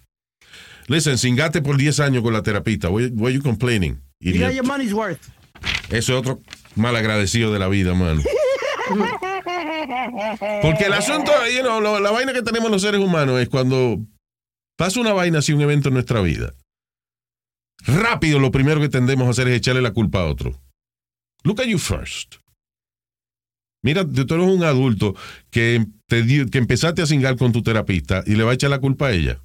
Speaker 1: Listen, cingate por 10 años con la terapista. Why you complaining?
Speaker 2: You
Speaker 1: idiot?
Speaker 2: got your money's worth.
Speaker 1: Eso es otro mal agradecido de la vida, mano. Porque el asunto, you know, lo- la vaina que tenemos los seres humanos es cuando pasa una vaina así, un evento en nuestra vida. Rápido, lo primero que tendemos a hacer es echarle la culpa a otro. Look at you first. Mira, tú eres un adulto que, te que empezaste a cingar con tu terapista y le va a echar la culpa a ella.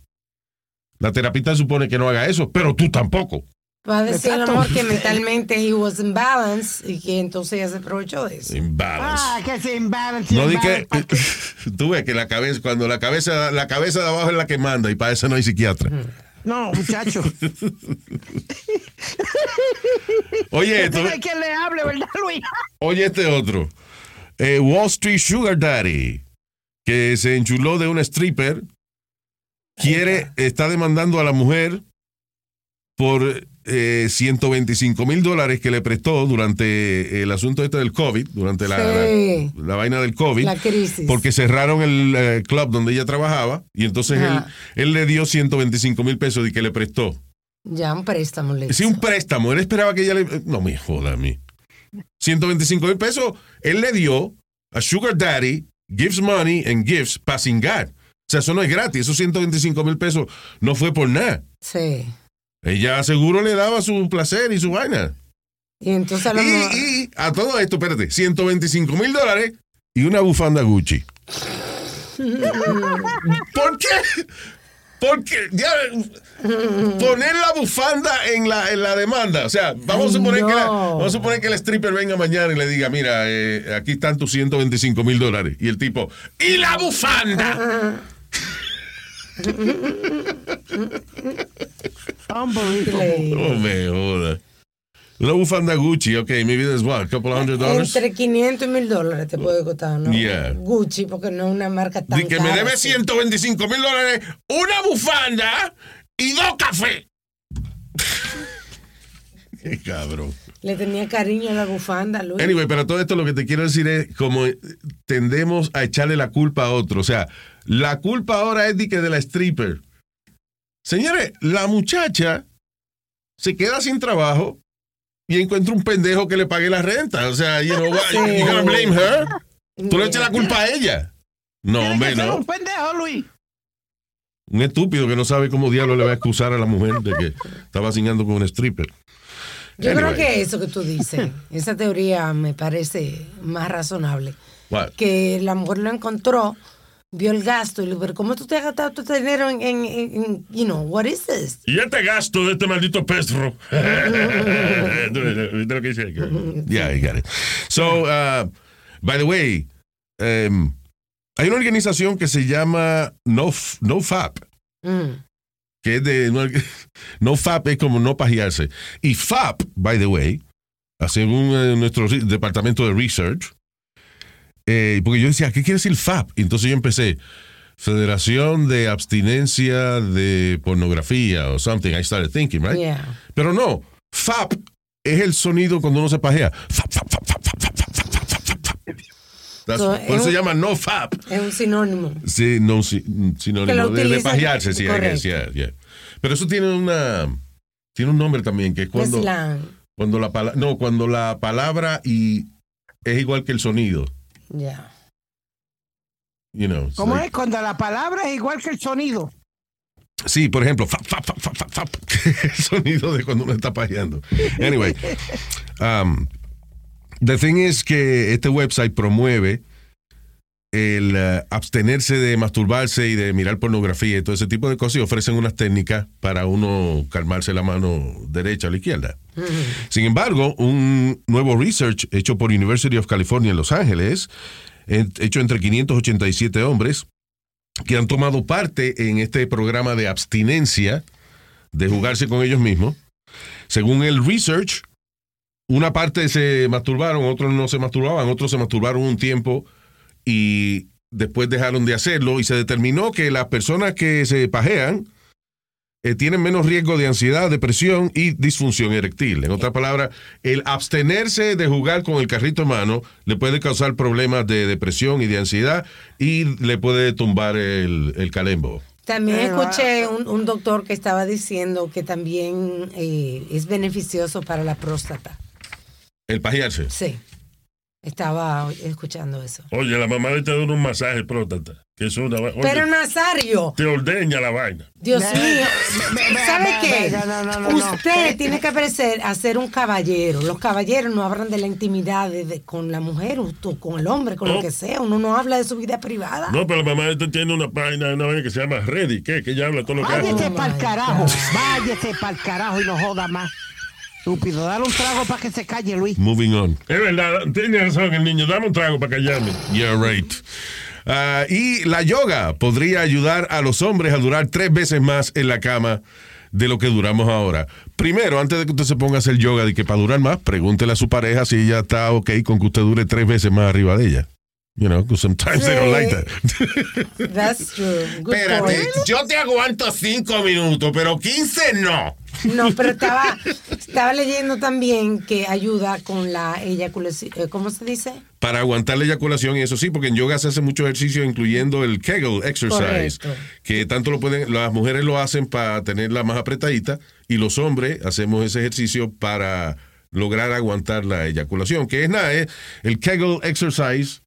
Speaker 1: La terapista supone que no haga eso, pero tú tampoco.
Speaker 3: Va a decir a lo
Speaker 2: Exacto.
Speaker 3: mejor que mentalmente he was in balance y que entonces ella se aprovechó de eso.
Speaker 1: Imbalance.
Speaker 2: Ah, que se imbalance.
Speaker 1: No di que tú ves que la cabeza cuando la cabeza la cabeza de abajo es la que manda y para eso no hay psiquiatra.
Speaker 2: No, muchacho.
Speaker 1: Oye, esto,
Speaker 2: Hay quien le hable, ¿verdad, Luis?
Speaker 1: oye este otro. Eh, Wall Street Sugar Daddy que se enchuló de una stripper quiere está demandando a la mujer por eh, 125 mil dólares que le prestó durante el asunto este del COVID, durante la,
Speaker 3: Sí.
Speaker 1: la- la vaina del COVID.
Speaker 3: La crisis.
Speaker 1: porque cerraron el eh, club donde ella trabajaba y entonces él, le dio 125 mil pesos y que le prestó.
Speaker 3: Ya un préstamo le
Speaker 1: Sí, un préstamo. Él esperaba que ella le... No me joda a mí. 125 mil pesos él le dio a Sugar Daddy, gives money and gifts para cingar. O sea, eso no es gratis. Esos 125 mil pesos no fue por nada.
Speaker 3: Sí.
Speaker 1: Ella seguro le daba su placer y su vaina.
Speaker 3: Y entonces a.
Speaker 1: Y, y a todo esto, espérate, 125 mil dólares y una bufanda Gucci. ¿Por qué? Porque ya poner la bufanda en la, en la demanda. O sea, vamos a, suponer que la- vamos a suponer que el stripper venga mañana y le diga, mira, eh, aquí están tus 125 mil dólares. Y el tipo, ¿y la bufanda?
Speaker 3: Increíble.
Speaker 1: No me. Una bufanda Gucci, ok, maybe that's what, a couple of hundred dollars.
Speaker 3: Entre 500 y 1000 dólares te puede costar, ¿no?
Speaker 1: Yeah.
Speaker 3: Gucci, porque no es una marca tan
Speaker 1: Y que me debe
Speaker 3: sí.
Speaker 1: 125 mil dólares, una bufanda y dos cafés. Qué cabrón.
Speaker 3: Le tenía cariño a la bufanda, Luis.
Speaker 1: Anyway, pero todo esto lo que te quiero decir es como tendemos a echarle la culpa a otro. O sea, la culpa ahora es de que de la stripper. Señores, la muchacha se queda sin trabajo y encuentra un pendejo que le pague la renta. O sea, you know what?
Speaker 3: Sí.
Speaker 1: You gonna blame her? Tú le echas la culpa a ella. No, hombre, no.
Speaker 2: un pendejo, Luis.
Speaker 1: Un estúpido que no sabe cómo diablo le va a excusar a la mujer de que estaba cingando con un stripper.
Speaker 3: Yo
Speaker 1: Anyway.
Speaker 3: creo que eso que tú dices, esa teoría me parece más razonable.
Speaker 1: What?
Speaker 3: Que la mujer lo encontró, vio el gasto y le dijo, pero ¿cómo tú te has gastado todo este dinero en, en, en- you know, what is this?
Speaker 5: Y este gasto de este maldito pestro. ¿Viste lo que dice?
Speaker 1: Yeah, I got it. So, uh, by the way, um, hay una organización que se llama No, NoFap,
Speaker 3: Mm.
Speaker 1: que es de. No, NoFap es como no pajearse. Y FAP, by the way, según eh, nuestro departamento de research, eh, porque yo decía, ¿qué quiere decir FAP? Y entonces yo empecé. Federación de Abstinencia de Pornografía o something. I started thinking, right?
Speaker 3: Yeah.
Speaker 1: Pero no, FAP es el sonido cuando uno se pajea. Fap, fap, fap, fap, fap, fap, fap, fap, fap, fap, fap. That's-
Speaker 3: So,
Speaker 1: por eso
Speaker 3: es
Speaker 1: se llama no FAP.
Speaker 3: Es un sinónimo.
Speaker 1: Sí, no, sí, sinónimo de, de pajearse, sí, yeah, yeah. Pero eso tiene una tiene un nombre también que es cuando
Speaker 3: Slang.
Speaker 1: cuando la no, cuando la palabra y es igual que el sonido,
Speaker 3: Yeah.
Speaker 1: you know.
Speaker 2: ¿Cómo
Speaker 1: like-
Speaker 2: es? Cuando la palabra es igual que el sonido.
Speaker 1: Sí, por ejemplo, fap, fap, fap, fap, fap, fap, el sonido de cuando uno está pajeando. Anyway, um, the thing is que este website promueve el uh, abstenerse de masturbarse y de mirar pornografía y todo ese tipo de cosas y ofrecen unas técnicas para uno calmarse la mano derecha o la izquierda. Sin embargo, un nuevo research hecho por University of California en Los Ángeles, eh, hecho entre 587 hombres, que han tomado parte en este programa de abstinencia de jugarse con ellos mismos. Según el research, una parte se masturbaron, otros no se masturbaban, otros se masturbaron un tiempo y después dejaron de hacerlo y se determinó que las personas que se pajean eh, tienen menos riesgo de ansiedad, depresión y disfunción eréctil. En otras palabras, el abstenerse de jugar con el carrito en mano le puede causar problemas de depresión y de ansiedad y le puede tumbar el, el calembo.
Speaker 3: También escuché un, un doctor que estaba diciendo que también eh, es beneficioso para la próstata.
Speaker 1: El pajearse.
Speaker 3: Sí. Estaba escuchando eso.
Speaker 5: Oye, la mamá le te da un masaje próstata. Que es una. oye,
Speaker 3: Pero Nazario,
Speaker 5: te ordeña la vaina.
Speaker 3: Dios mío, ¿sabe qué?
Speaker 2: ve- no, no, no, no.
Speaker 3: Usted tiene que parecer a ser un caballero. Los caballeros no hablan de la intimidad de- de- con la mujer o tú- con el hombre, con
Speaker 5: No.
Speaker 3: lo que sea. Uno no habla de su vida privada.
Speaker 5: No, pero la mamá esta tiene una página, una vaina que se llama Ready. ¿Qué? Que ella habla todo lo que.
Speaker 2: Váyase para el carajo. Váyase para el carajo y no joda más. Estúpido. Dale un trago para que se calle, Luis.
Speaker 1: Moving on.
Speaker 5: Es verdad, tiene razón el niño. Dame un trago para callarme.
Speaker 1: Yeah, right. Ah, y la yoga podría ayudar a los hombres a durar tres veces más en la cama de lo que duramos ahora. Primero, antes de que usted se ponga a hacer yoga, de que para durar más, pregúntele a su pareja si ella está ok con que usted dure tres veces más arriba de ella. You know, because sometimes they don't like that.
Speaker 3: That's true. Good
Speaker 1: Espérate,
Speaker 3: point.
Speaker 1: yo te aguanto cinco minutos, pero 15 no.
Speaker 3: No, pero estaba, estaba leyendo también que ayuda con la eyaculación. eh, ¿Cómo se dice?
Speaker 1: Para aguantar la eyaculación, y eso sí, porque en yoga se hace mucho ejercicio, incluyendo el Kegel exercise,
Speaker 3: Correcto.
Speaker 1: que tanto lo pueden, las mujeres lo hacen para tenerla más apretadita, y los hombres hacemos ese ejercicio para lograr aguantar la eyaculación, que es nada, es el Kegel exercise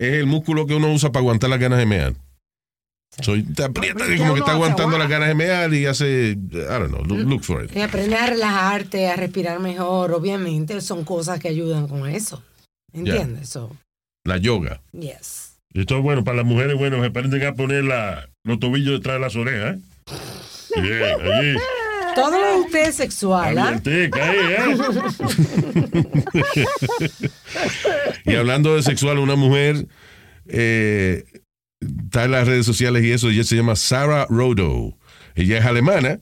Speaker 1: es el músculo que uno usa para aguantar las ganas de mear. Soy, te aprieta
Speaker 2: ¿Qué
Speaker 1: como que está aguantando las ganas de mear y hace, I don't know, look, look for it.
Speaker 3: Y aprender a relajarte, a respirar mejor, obviamente, son cosas que ayudan con eso. ¿Entiendes? So,
Speaker 1: La yoga.
Speaker 3: yes.
Speaker 5: Esto es bueno para las mujeres, bueno, se aprenden a poner la, los tobillos detrás de las orejas, ¿eh? Bien, allí.
Speaker 3: Todo lo de usted es sexual, ¿ah?
Speaker 5: ¿eh?
Speaker 1: Y hablando de sexual, una mujer eh, está en las redes sociales y eso, ella se llama Sarah Rodo. Ella es alemana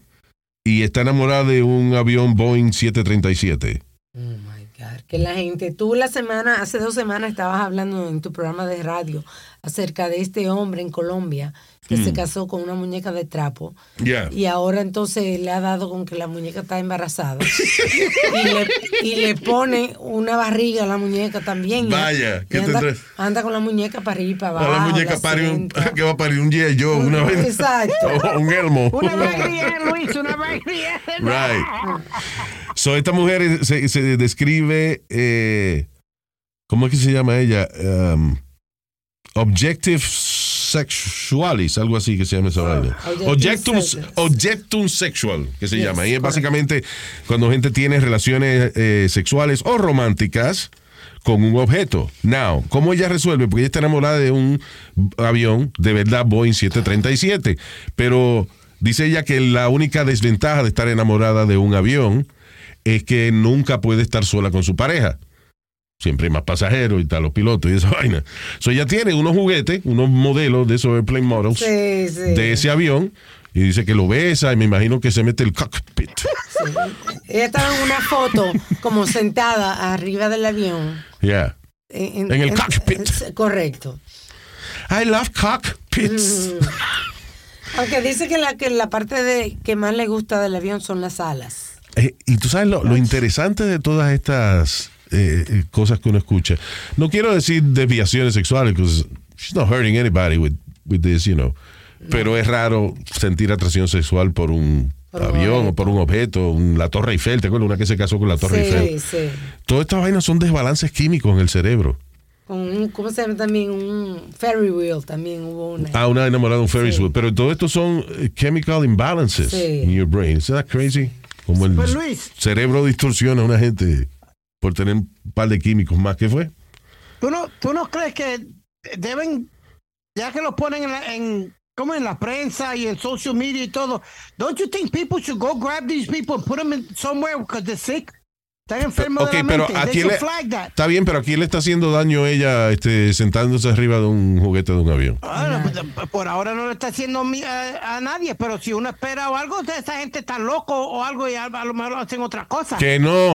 Speaker 1: y está enamorada de un avión Boeing 737.
Speaker 3: Oh my God. Que la gente, tú la semana, hace dos semanas estabas hablando en tu programa de radio acerca de este hombre en Colombia que se casó con una muñeca de trapo
Speaker 1: Ya.
Speaker 3: y ahora entonces le ha dado con que la muñeca está embarazada y, le, y le pone una barriga a la muñeca también.
Speaker 1: Vaya, ¿qué
Speaker 3: anda, anda con la muñeca para arriba y para
Speaker 1: A
Speaker 3: abajo.
Speaker 1: la muñeca
Speaker 3: la
Speaker 1: pare un,
Speaker 3: sienta.
Speaker 1: que va a parir un G.I. Joe, una vez.
Speaker 3: Exacto.
Speaker 1: O un elmo.
Speaker 2: Una bagría, Luis, una bagría.
Speaker 1: Right. So, esta mujer se, se describe, eh, ¿cómo es que se llama ella? Um, Objective sexualis, algo así que se llama esa vaina.
Speaker 3: objectum
Speaker 1: Objectum,
Speaker 3: sexual.
Speaker 1: objectum sexual, que se
Speaker 3: Yes,
Speaker 1: llama. Y es básicamente cuando gente tiene relaciones eh, sexuales o románticas con un objeto. Now, ¿cómo ella resuelve? Porque ella está enamorada de un avión, de verdad, Boeing 737. Pero dice ella que la única desventaja de estar enamorada de un avión es que nunca puede estar sola con su pareja. Siempre hay más pasajeros y tal, los pilotos y esa vaina. So ella tiene unos juguetes, unos modelos de esos airplane models
Speaker 3: Sí, sí.
Speaker 1: de ese avión y dice que lo besa y me imagino que se mete el cockpit.
Speaker 3: Ella estaba en una foto como sentada arriba del avión.
Speaker 1: Yeah.
Speaker 3: En,
Speaker 1: En el cockpit.
Speaker 3: correcto.
Speaker 1: I love cockpits.
Speaker 3: Aunque dice que la, que la parte de, que más le gusta del avión son las alas.
Speaker 1: Eh, y tú sabes lo, lo interesante de todas estas eh, eh, cosas que uno escucha. No quiero decir desviaciones sexuales, because she's not hurting anybody with, with this, you know. Pero es raro sentir atracción sexual por un
Speaker 3: Por
Speaker 1: avión o por un objeto, un- la Torre Eiffel, ¿te acuerdas? Una que se casó con la Torre
Speaker 3: Sí,
Speaker 1: Eiffel.
Speaker 3: sí.
Speaker 1: Todas estas vainas son desbalances químicos en el cerebro.
Speaker 3: Con un, ¿Cómo se llama también? Un ferry wheel también hubo una.
Speaker 1: Ah, una enamorada de un Ferris
Speaker 3: Sí.
Speaker 1: wheel. Pero todo esto son eh, chemical imbalances
Speaker 3: Sí.
Speaker 1: in your brain. Isn't that crazy? Como el
Speaker 2: Pues, Luis.
Speaker 1: cerebro distorsiona a una gente por tener un par de químicos más. ¿Qué fue?
Speaker 2: ¿Tú no, ¿Tú no crees que deben, ya que lo ponen en, la, en como en la prensa y en social media y todo, don't you think people should go grab these people and put them in somewhere because they're sick? Están enfermos
Speaker 1: Ok,
Speaker 2: de la
Speaker 1: pero
Speaker 2: mente.
Speaker 1: ¿a quién le,
Speaker 2: flag that.
Speaker 1: está bien, pero ¿a quién le está haciendo daño ella este, sentándose arriba de un juguete de un avión?
Speaker 2: Ah, no, por ahora no le está haciendo a, a nadie, pero si uno espera o algo, esa gente está loco o algo y a lo mejor hacen otra cosa.
Speaker 1: Que no.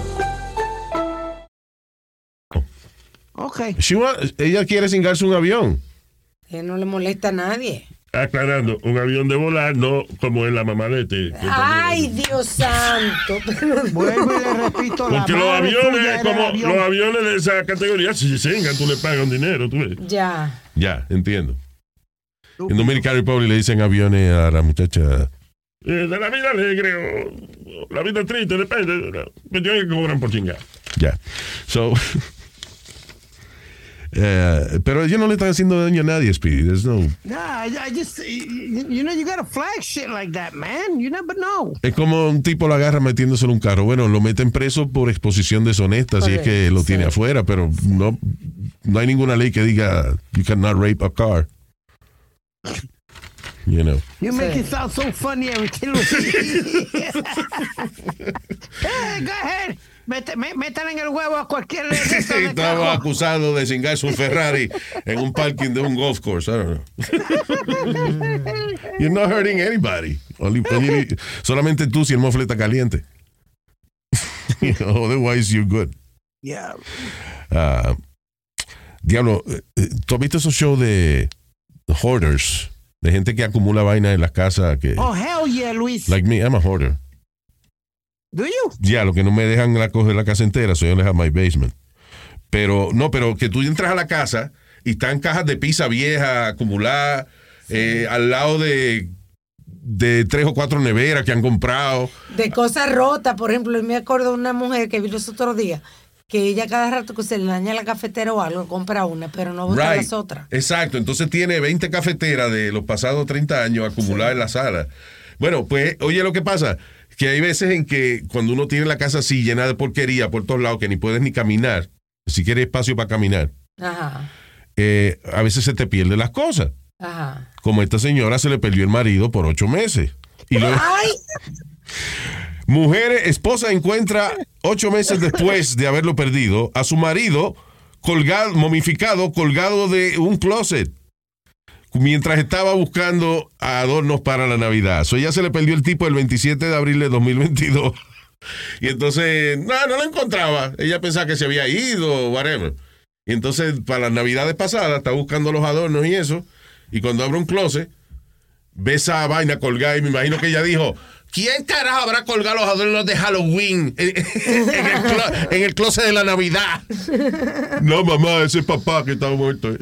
Speaker 2: Ok.
Speaker 1: She wa- ella quiere cingarse un avión.
Speaker 3: Que no le molesta a nadie.
Speaker 5: Aclarando, un avión de volar, no como en la mamalete. que
Speaker 3: Ay,
Speaker 5: también-
Speaker 3: Dios santo.
Speaker 2: Vuelvo y le repito, la
Speaker 5: Porque los aviones, como
Speaker 2: avión.
Speaker 5: los aviones de esa categoría, si se cingan, tú le pagas un dinero, tú ves.
Speaker 3: ya.
Speaker 1: Ya, entiendo. En Dominican Republic le dicen aviones a la muchacha.
Speaker 5: Eh, de la vida alegre o, o la vida triste, depende. Me tienen que cobran por chingar.
Speaker 1: Ya. So. eh, pero ellos no le están haciendo daño a nadie, Speedy. There's no-
Speaker 2: Nah, I, I just, you, you know, you gotta flag shit like that, man. You never know.
Speaker 1: Es como un tipo lo agarra metiéndoselo en un carro. Bueno, lo meten preso por exposición deshonesta, si es que lo tiene
Speaker 3: sí.
Speaker 1: afuera, pero no, no hay ninguna ley que diga you cannot rape a car. You know.
Speaker 2: You make
Speaker 3: Sí.
Speaker 2: it sound so funny every time. hey, go ahead. Métale en el huevo a cualquier
Speaker 1: Estaba acusado de cingarse un Ferrari en un parking de un golf course. I don't know. You're not hurting anybody. Solamente tú si el mofle está caliente. You know, Otherwise, you're good.
Speaker 2: Yeah.
Speaker 1: Ah, diablo, eh, eh, ¿tú has visto esos shows de hoarders? De gente que acumula vaina en las casas que...
Speaker 2: Oh, hell yeah, Luis.
Speaker 1: Like me, I'm a hoarder.
Speaker 2: Do you?
Speaker 1: Ya, lo que no me dejan la coger la casa entera, so yo les my basement. Pero, no, pero que tú entras a la casa y están cajas de pizza vieja acumuladas, eh, al lado de, de tres o cuatro neveras que han comprado.
Speaker 3: De cosas rotas, por ejemplo, me acuerdo de una mujer que vi los otros días, que ella cada rato que se le daña la cafetera o algo, compra una, pero no bota
Speaker 1: Right.
Speaker 3: las otras.
Speaker 1: Exacto, entonces tiene 20 cafeteras de los pasados 30 años acumuladas en la sala. Bueno, pues, oye lo que pasa, que hay veces en que cuando uno tiene la casa así llena de porquería por todos lados, que ni puedes ni caminar, si quieres espacio para caminar,
Speaker 3: Ajá,
Speaker 1: eh, a veces se te pierden las cosas.
Speaker 3: ajá.
Speaker 1: Como a esta señora se le perdió el marido por ocho meses. Y luego,
Speaker 3: Ay,
Speaker 1: mujer, esposa encuentra ocho meses después de haberlo perdido a su marido colgado, momificado, colgado de un closet. Mientras estaba buscando adornos para la Navidad. So ella se le perdió el tipo el 27 de abril de 2022. Y entonces, no, no lo encontraba. Ella pensaba que se había ido, whatever. Y entonces, para las Navidades pasadas, está buscando los adornos y eso. Y cuando abre un closet, ve esa vaina colgada y me imagino que ella dijo, ¿quién carajo habrá colgado los adornos de Halloween en, en el, clo- en el closet de la Navidad? No, mamá, ese es papá que estaba muerto.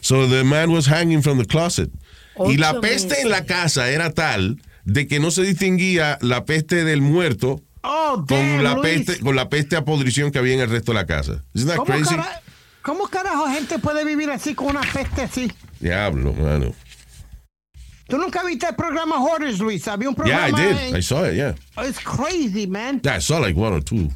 Speaker 1: So the man was hanging from the closet. y la
Speaker 3: Ocho
Speaker 1: peste en la
Speaker 3: meses.
Speaker 1: casa era tal de que no se distinguía la peste del muerto
Speaker 2: Oh,
Speaker 1: con
Speaker 2: damn,
Speaker 1: la
Speaker 2: Luis.
Speaker 1: peste con la peste a podrición que había en el resto de la casa. Isn't that
Speaker 2: ¿Cómo,
Speaker 1: crazy?
Speaker 2: cara- ¿Cómo carajo gente puede vivir así con una peste así?
Speaker 1: Diablo, mano.
Speaker 2: ¿Tú nunca viste el programa Hoarders, Luis? Había un
Speaker 1: Yeah, I
Speaker 2: programa...
Speaker 1: did.
Speaker 2: en-
Speaker 1: I saw it, yeah.
Speaker 2: It's crazy, man.
Speaker 1: Yeah, I saw like one or two.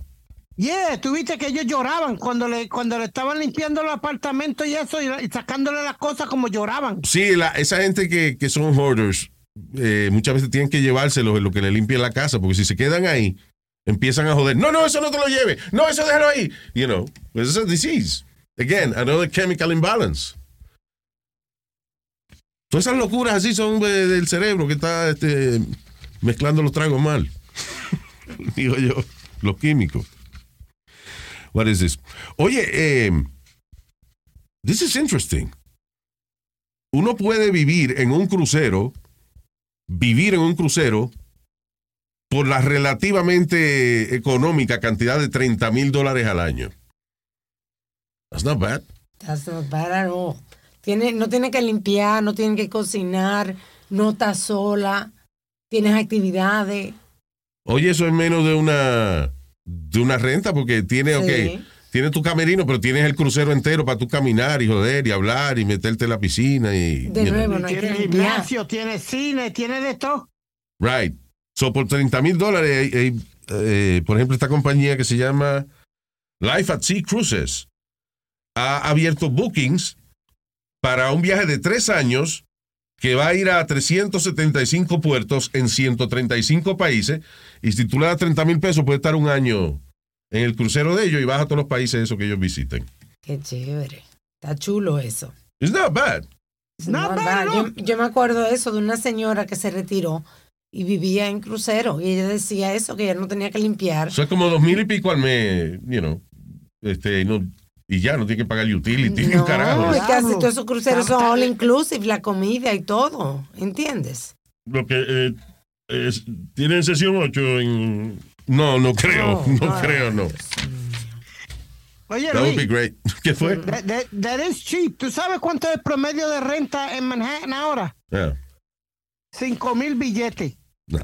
Speaker 2: Yeah, tú viste que ellos lloraban cuando le, cuando le estaban limpiando el apartamento y eso, y, y sacándole las cosas como lloraban.
Speaker 1: Sí, la- esa gente que, que son hoarders, eh, muchas veces tienen que llevárselos en lo que le limpien la casa, porque si se quedan ahí, empiezan a joder. No, no, eso no te lo lleve. No, eso déjalo ahí. You know, pues it's a disease. Again, another chemical imbalance. Todas esas locuras así son de- del cerebro que está este, mezclando los tragos mal. Digo yo, los químicos. What is this? Oye, eh, this is interesting uno puede vivir en un crucero, vivir en un crucero por la relativamente económica cantidad de 30 mil dólares al año. That's not bad.
Speaker 3: That's not bad at all. Tiene, no tiene que limpiar, no tiene que cocinar, no está sola, tienes actividades.
Speaker 1: Oye, eso es menos de una de una renta porque tiene,
Speaker 3: Sí.
Speaker 1: ok, tienes tu camerino, pero tienes el crucero entero para tú caminar y joder y hablar y meterte en la piscina y
Speaker 3: De nuevo, no hay que
Speaker 2: tiene gimnasio, tiene cine, tiene de todo.
Speaker 1: Right. So, por 30 mil dólares, hay- hay, eh, por ejemplo, esta compañía que se llama Life at Sea Cruises ha abierto bookings para un viaje de tres años que va a ir a 375 puertos en 135 países. Y si tú le das 30 mil pesos, puede estar un año en el crucero de ellos y vas a todos los países esos que ellos visiten.
Speaker 3: Qué chévere. Está chulo eso.
Speaker 1: It's not bad.
Speaker 3: It's
Speaker 2: Not
Speaker 3: not
Speaker 2: bad
Speaker 3: Yo, yo me acuerdo de eso, de una señora que se retiró y vivía en crucero. Y ella decía eso, que ella no tenía que limpiar.
Speaker 1: Eso es como dos mil y pico al mes, you know. Este, no, y ya, no tiene que pagar utility, ni un
Speaker 3: No,
Speaker 1: carajo.
Speaker 3: casi
Speaker 2: Diablo.
Speaker 3: todos esos cruceros son all inclusive, la comida y todo. ¿Entiendes?
Speaker 5: Lo que eh, es- tienen sesión 8 en.
Speaker 1: No, no creo, no,
Speaker 3: No,
Speaker 1: creo, no.
Speaker 2: Oye,
Speaker 1: That would be great. ¿Qué fue?
Speaker 2: that, that- that is cheap. ¿Tú sabes cuánto es el promedio de renta en Manhattan ahora?
Speaker 1: Yeah,
Speaker 2: Cinco mil billetes.
Speaker 1: nah.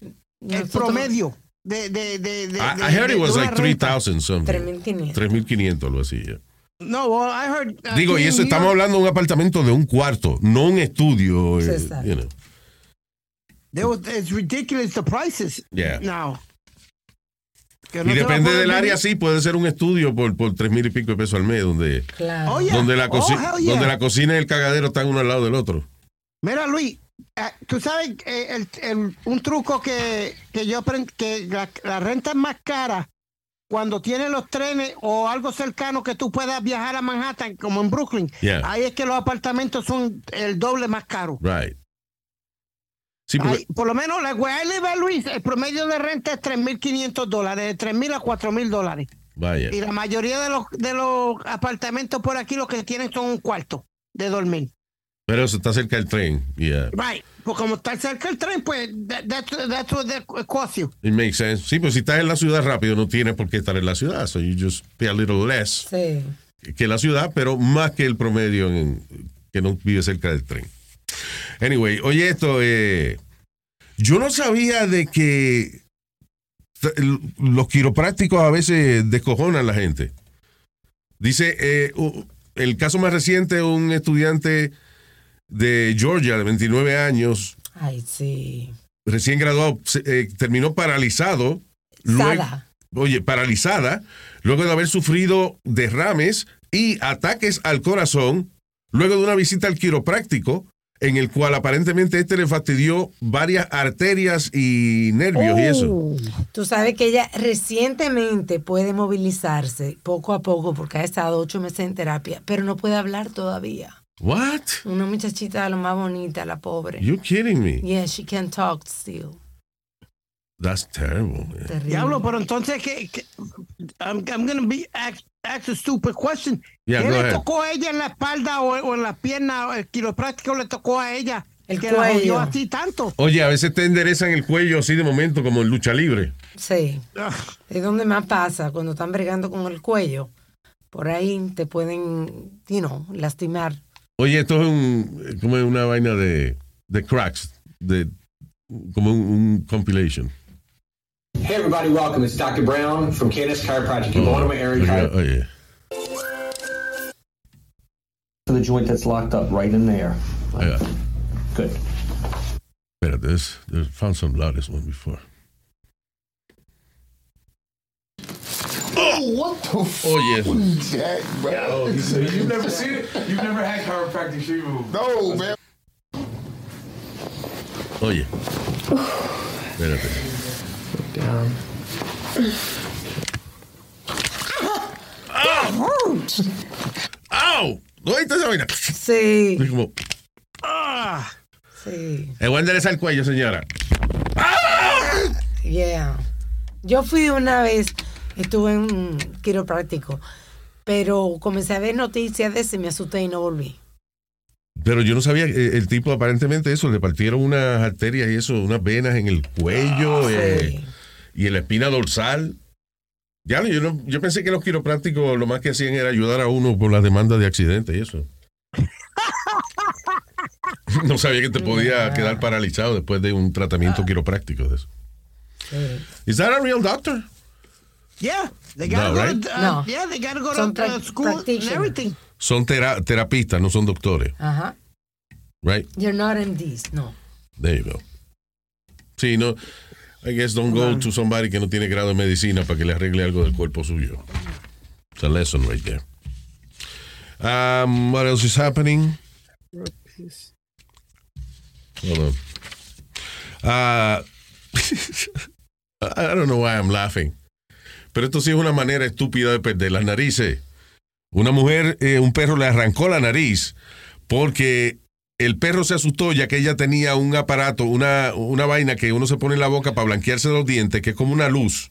Speaker 2: El
Speaker 3: Nosotros-
Speaker 2: promedio de, de, de, de,
Speaker 1: I,
Speaker 2: de-
Speaker 1: I heard
Speaker 2: de
Speaker 1: it was like
Speaker 2: renta.
Speaker 1: 3,000 something.
Speaker 3: 3.500.
Speaker 1: 3,500, algo así. yeah.
Speaker 2: No, well, I heard. uh,
Speaker 1: Digo, y eso estamos
Speaker 2: York,
Speaker 1: hablando de un apartamento de un cuarto, no un estudio. eh,
Speaker 3: Exacto.
Speaker 1: you know.
Speaker 2: there was- it's ridiculous the prices
Speaker 1: Yeah.
Speaker 2: now.
Speaker 1: Y
Speaker 2: no a
Speaker 1: depende del área, sí, puede ser un estudio por, por tres mil y pico de pesos al mes, donde,
Speaker 3: Claro.
Speaker 2: Oh, yeah.
Speaker 1: donde, la
Speaker 2: Oh, yeah.
Speaker 1: donde la cocina y el cagadero están uno al lado del otro.
Speaker 2: Mira, Luis, eh, tú sabes eh, el- el- un truco que, que yo aprendí, que la, la renta es más cara cuando tienes los trenes o algo cercano que tú puedas viajar a Manhattan, como en Brooklyn.
Speaker 1: Yeah.
Speaker 2: Ahí es que los apartamentos son el doble más caros.
Speaker 1: Right. Sí, porque-
Speaker 2: Ahí, por lo menos, la live, Luis, el promedio de renta es 3.500 dólares, de 3.000 a 4.000 dólares.
Speaker 1: vaya.
Speaker 2: Y la mayoría de los, de los apartamentos por aquí lo que tienen son un cuarto de dormir.
Speaker 1: Pero eso está cerca del tren. Yeah.
Speaker 2: Right. Pues como está cerca el tren, pues that, that's, that's what they cost you.
Speaker 1: It makes sense. Sí, pues si estás en la ciudad rápido, no tienes por qué estar en la ciudad. So you just pay a little less
Speaker 3: Sí.
Speaker 1: que la ciudad, pero más que el promedio en, que no vive cerca del tren. Anyway, oye esto, eh, yo no sabía de que los quiroprácticos a veces descojonan a la gente. Dice, eh, el caso más reciente, un estudiante de Georgia de 29 años,
Speaker 3: Ay, sí.
Speaker 1: recién graduado, eh, terminó paralizado. luego- oye, paralizada, luego de haber sufrido derrames y ataques al corazón, luego de una visita al quiropráctico, en el cual aparentemente este le fastidió varias arterias y nervios y eso.
Speaker 3: Tú sabes que ella recientemente puede movilizarse poco a poco porque ha estado ocho meses en terapia, pero no puede hablar todavía.
Speaker 1: What?
Speaker 3: Una muchachita de lo más bonita, la pobre.
Speaker 1: You kidding me?
Speaker 3: Yeah, she can talk still.
Speaker 1: That's terrible. man.
Speaker 3: Terrible.
Speaker 2: Diablo, pero entonces, ¿qué, qué- I'm, I'm gonna be ask, ask a stupid question.
Speaker 1: Yeah,
Speaker 2: ¿Qué
Speaker 1: go
Speaker 2: le
Speaker 1: ahead.
Speaker 2: tocó a ella en la espalda o, o en la pierna? ¿El quiropráctico le tocó a ella?
Speaker 3: El
Speaker 2: que la jodió
Speaker 3: cuello.
Speaker 2: así tanto.
Speaker 1: Oye, a veces te enderezan el cuello así de momento como en lucha libre.
Speaker 3: Sí.
Speaker 2: Ah,
Speaker 3: Es donde más pasa, cuando están bregando con el cuello. Por ahí te pueden, you know, lastimar.
Speaker 1: Oye, esto es un, como una vaina de, de cracks, de, como un, un compilation.
Speaker 6: Hey everybody, welcome. It's Dr. Brown from KNS Chiropractic in Baltimore oh, area.
Speaker 1: Oh, yeah.
Speaker 6: For the joint that's locked up right in there.
Speaker 1: Ahí va.
Speaker 6: Good.
Speaker 1: Espérate, there's, there's found some loudest one before.
Speaker 7: What the f-
Speaker 1: Oye, eso.
Speaker 7: Jack, bro.
Speaker 8: You've never seen it? You've never had chiropractic treatment?
Speaker 7: No, man.
Speaker 1: Oye. Espérate.
Speaker 8: Down.
Speaker 1: ¡Au! ¿Dónde está esa vaina?
Speaker 3: Sí,
Speaker 1: Es como,
Speaker 2: ah.
Speaker 3: sí,
Speaker 1: le voy a enderezar el cuello, señora.
Speaker 3: yeah. Yo fui una vez, estuve en un quiropráctico, pero comencé a ver noticias de ese me asusté y no volví.
Speaker 1: Pero yo no sabía, eh, el tipo aparentemente eso, le partieron unas arterias y eso, unas venas en el cuello eh,
Speaker 3: Sí.
Speaker 1: y en la espina dorsal. Ya, yo, no- yo pensé que los quiroprácticos lo más que hacían era ayudar a uno por las demandas de accidentes y eso. no sabía que te podía quedar paralizado después de un tratamiento quiropráctico de eso. ¿Is that a real doctor?
Speaker 2: Yeah, they gotta
Speaker 1: No,
Speaker 2: go
Speaker 1: right?
Speaker 2: to, uh,
Speaker 3: No.
Speaker 2: yeah, they gotta go
Speaker 3: Son
Speaker 2: to uh, school and everything.
Speaker 1: Son tera- terapistas, no son doctores,
Speaker 3: Ajá.
Speaker 1: right?
Speaker 3: You're not MDs, no.
Speaker 1: There you go. Sí, no. I guess don't go to somebody que no tiene grado de medicina para que le arregle algo del cuerpo suyo. It's a lesson right there. Um, what else is happening? Hold on. Uh, I don't know why I'm laughing. Pero esto sí es una manera estúpida de perder las narices. Una mujer, eh, un perro le arrancó la nariz porque el perro se asustó ya que ella tenía un aparato, una, una vaina que uno se pone en la boca para blanquearse los dientes, que es como una luz.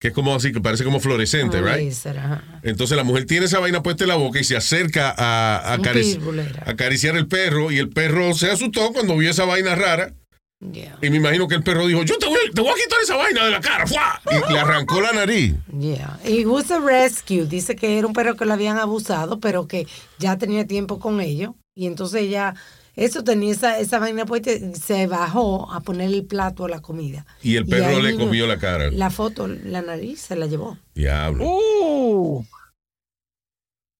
Speaker 1: Que es como así, que parece como fluorescente, right?
Speaker 3: ajá.
Speaker 1: Entonces la mujer tiene esa vaina puesta en la boca y se acerca a, acarici- a acariciar el perro y el perro se asustó cuando vio esa vaina rara.
Speaker 3: Yeah.
Speaker 1: Y me imagino que el perro dijo, yo te voy, te voy a quitar esa vaina de la cara. ¡fua! Y le arrancó la nariz.
Speaker 3: Yeah. Y was a rescue. Dice que era un perro que lo habían abusado, pero que ya tenía tiempo con ellos. Y entonces ya, eso tenía esa, esa vaina puesta y se bajó a poner el plato a la comida.
Speaker 1: Y el perro le comió la cara.
Speaker 3: La foto, la nariz se la llevó.
Speaker 1: Diablo.
Speaker 2: Ooh,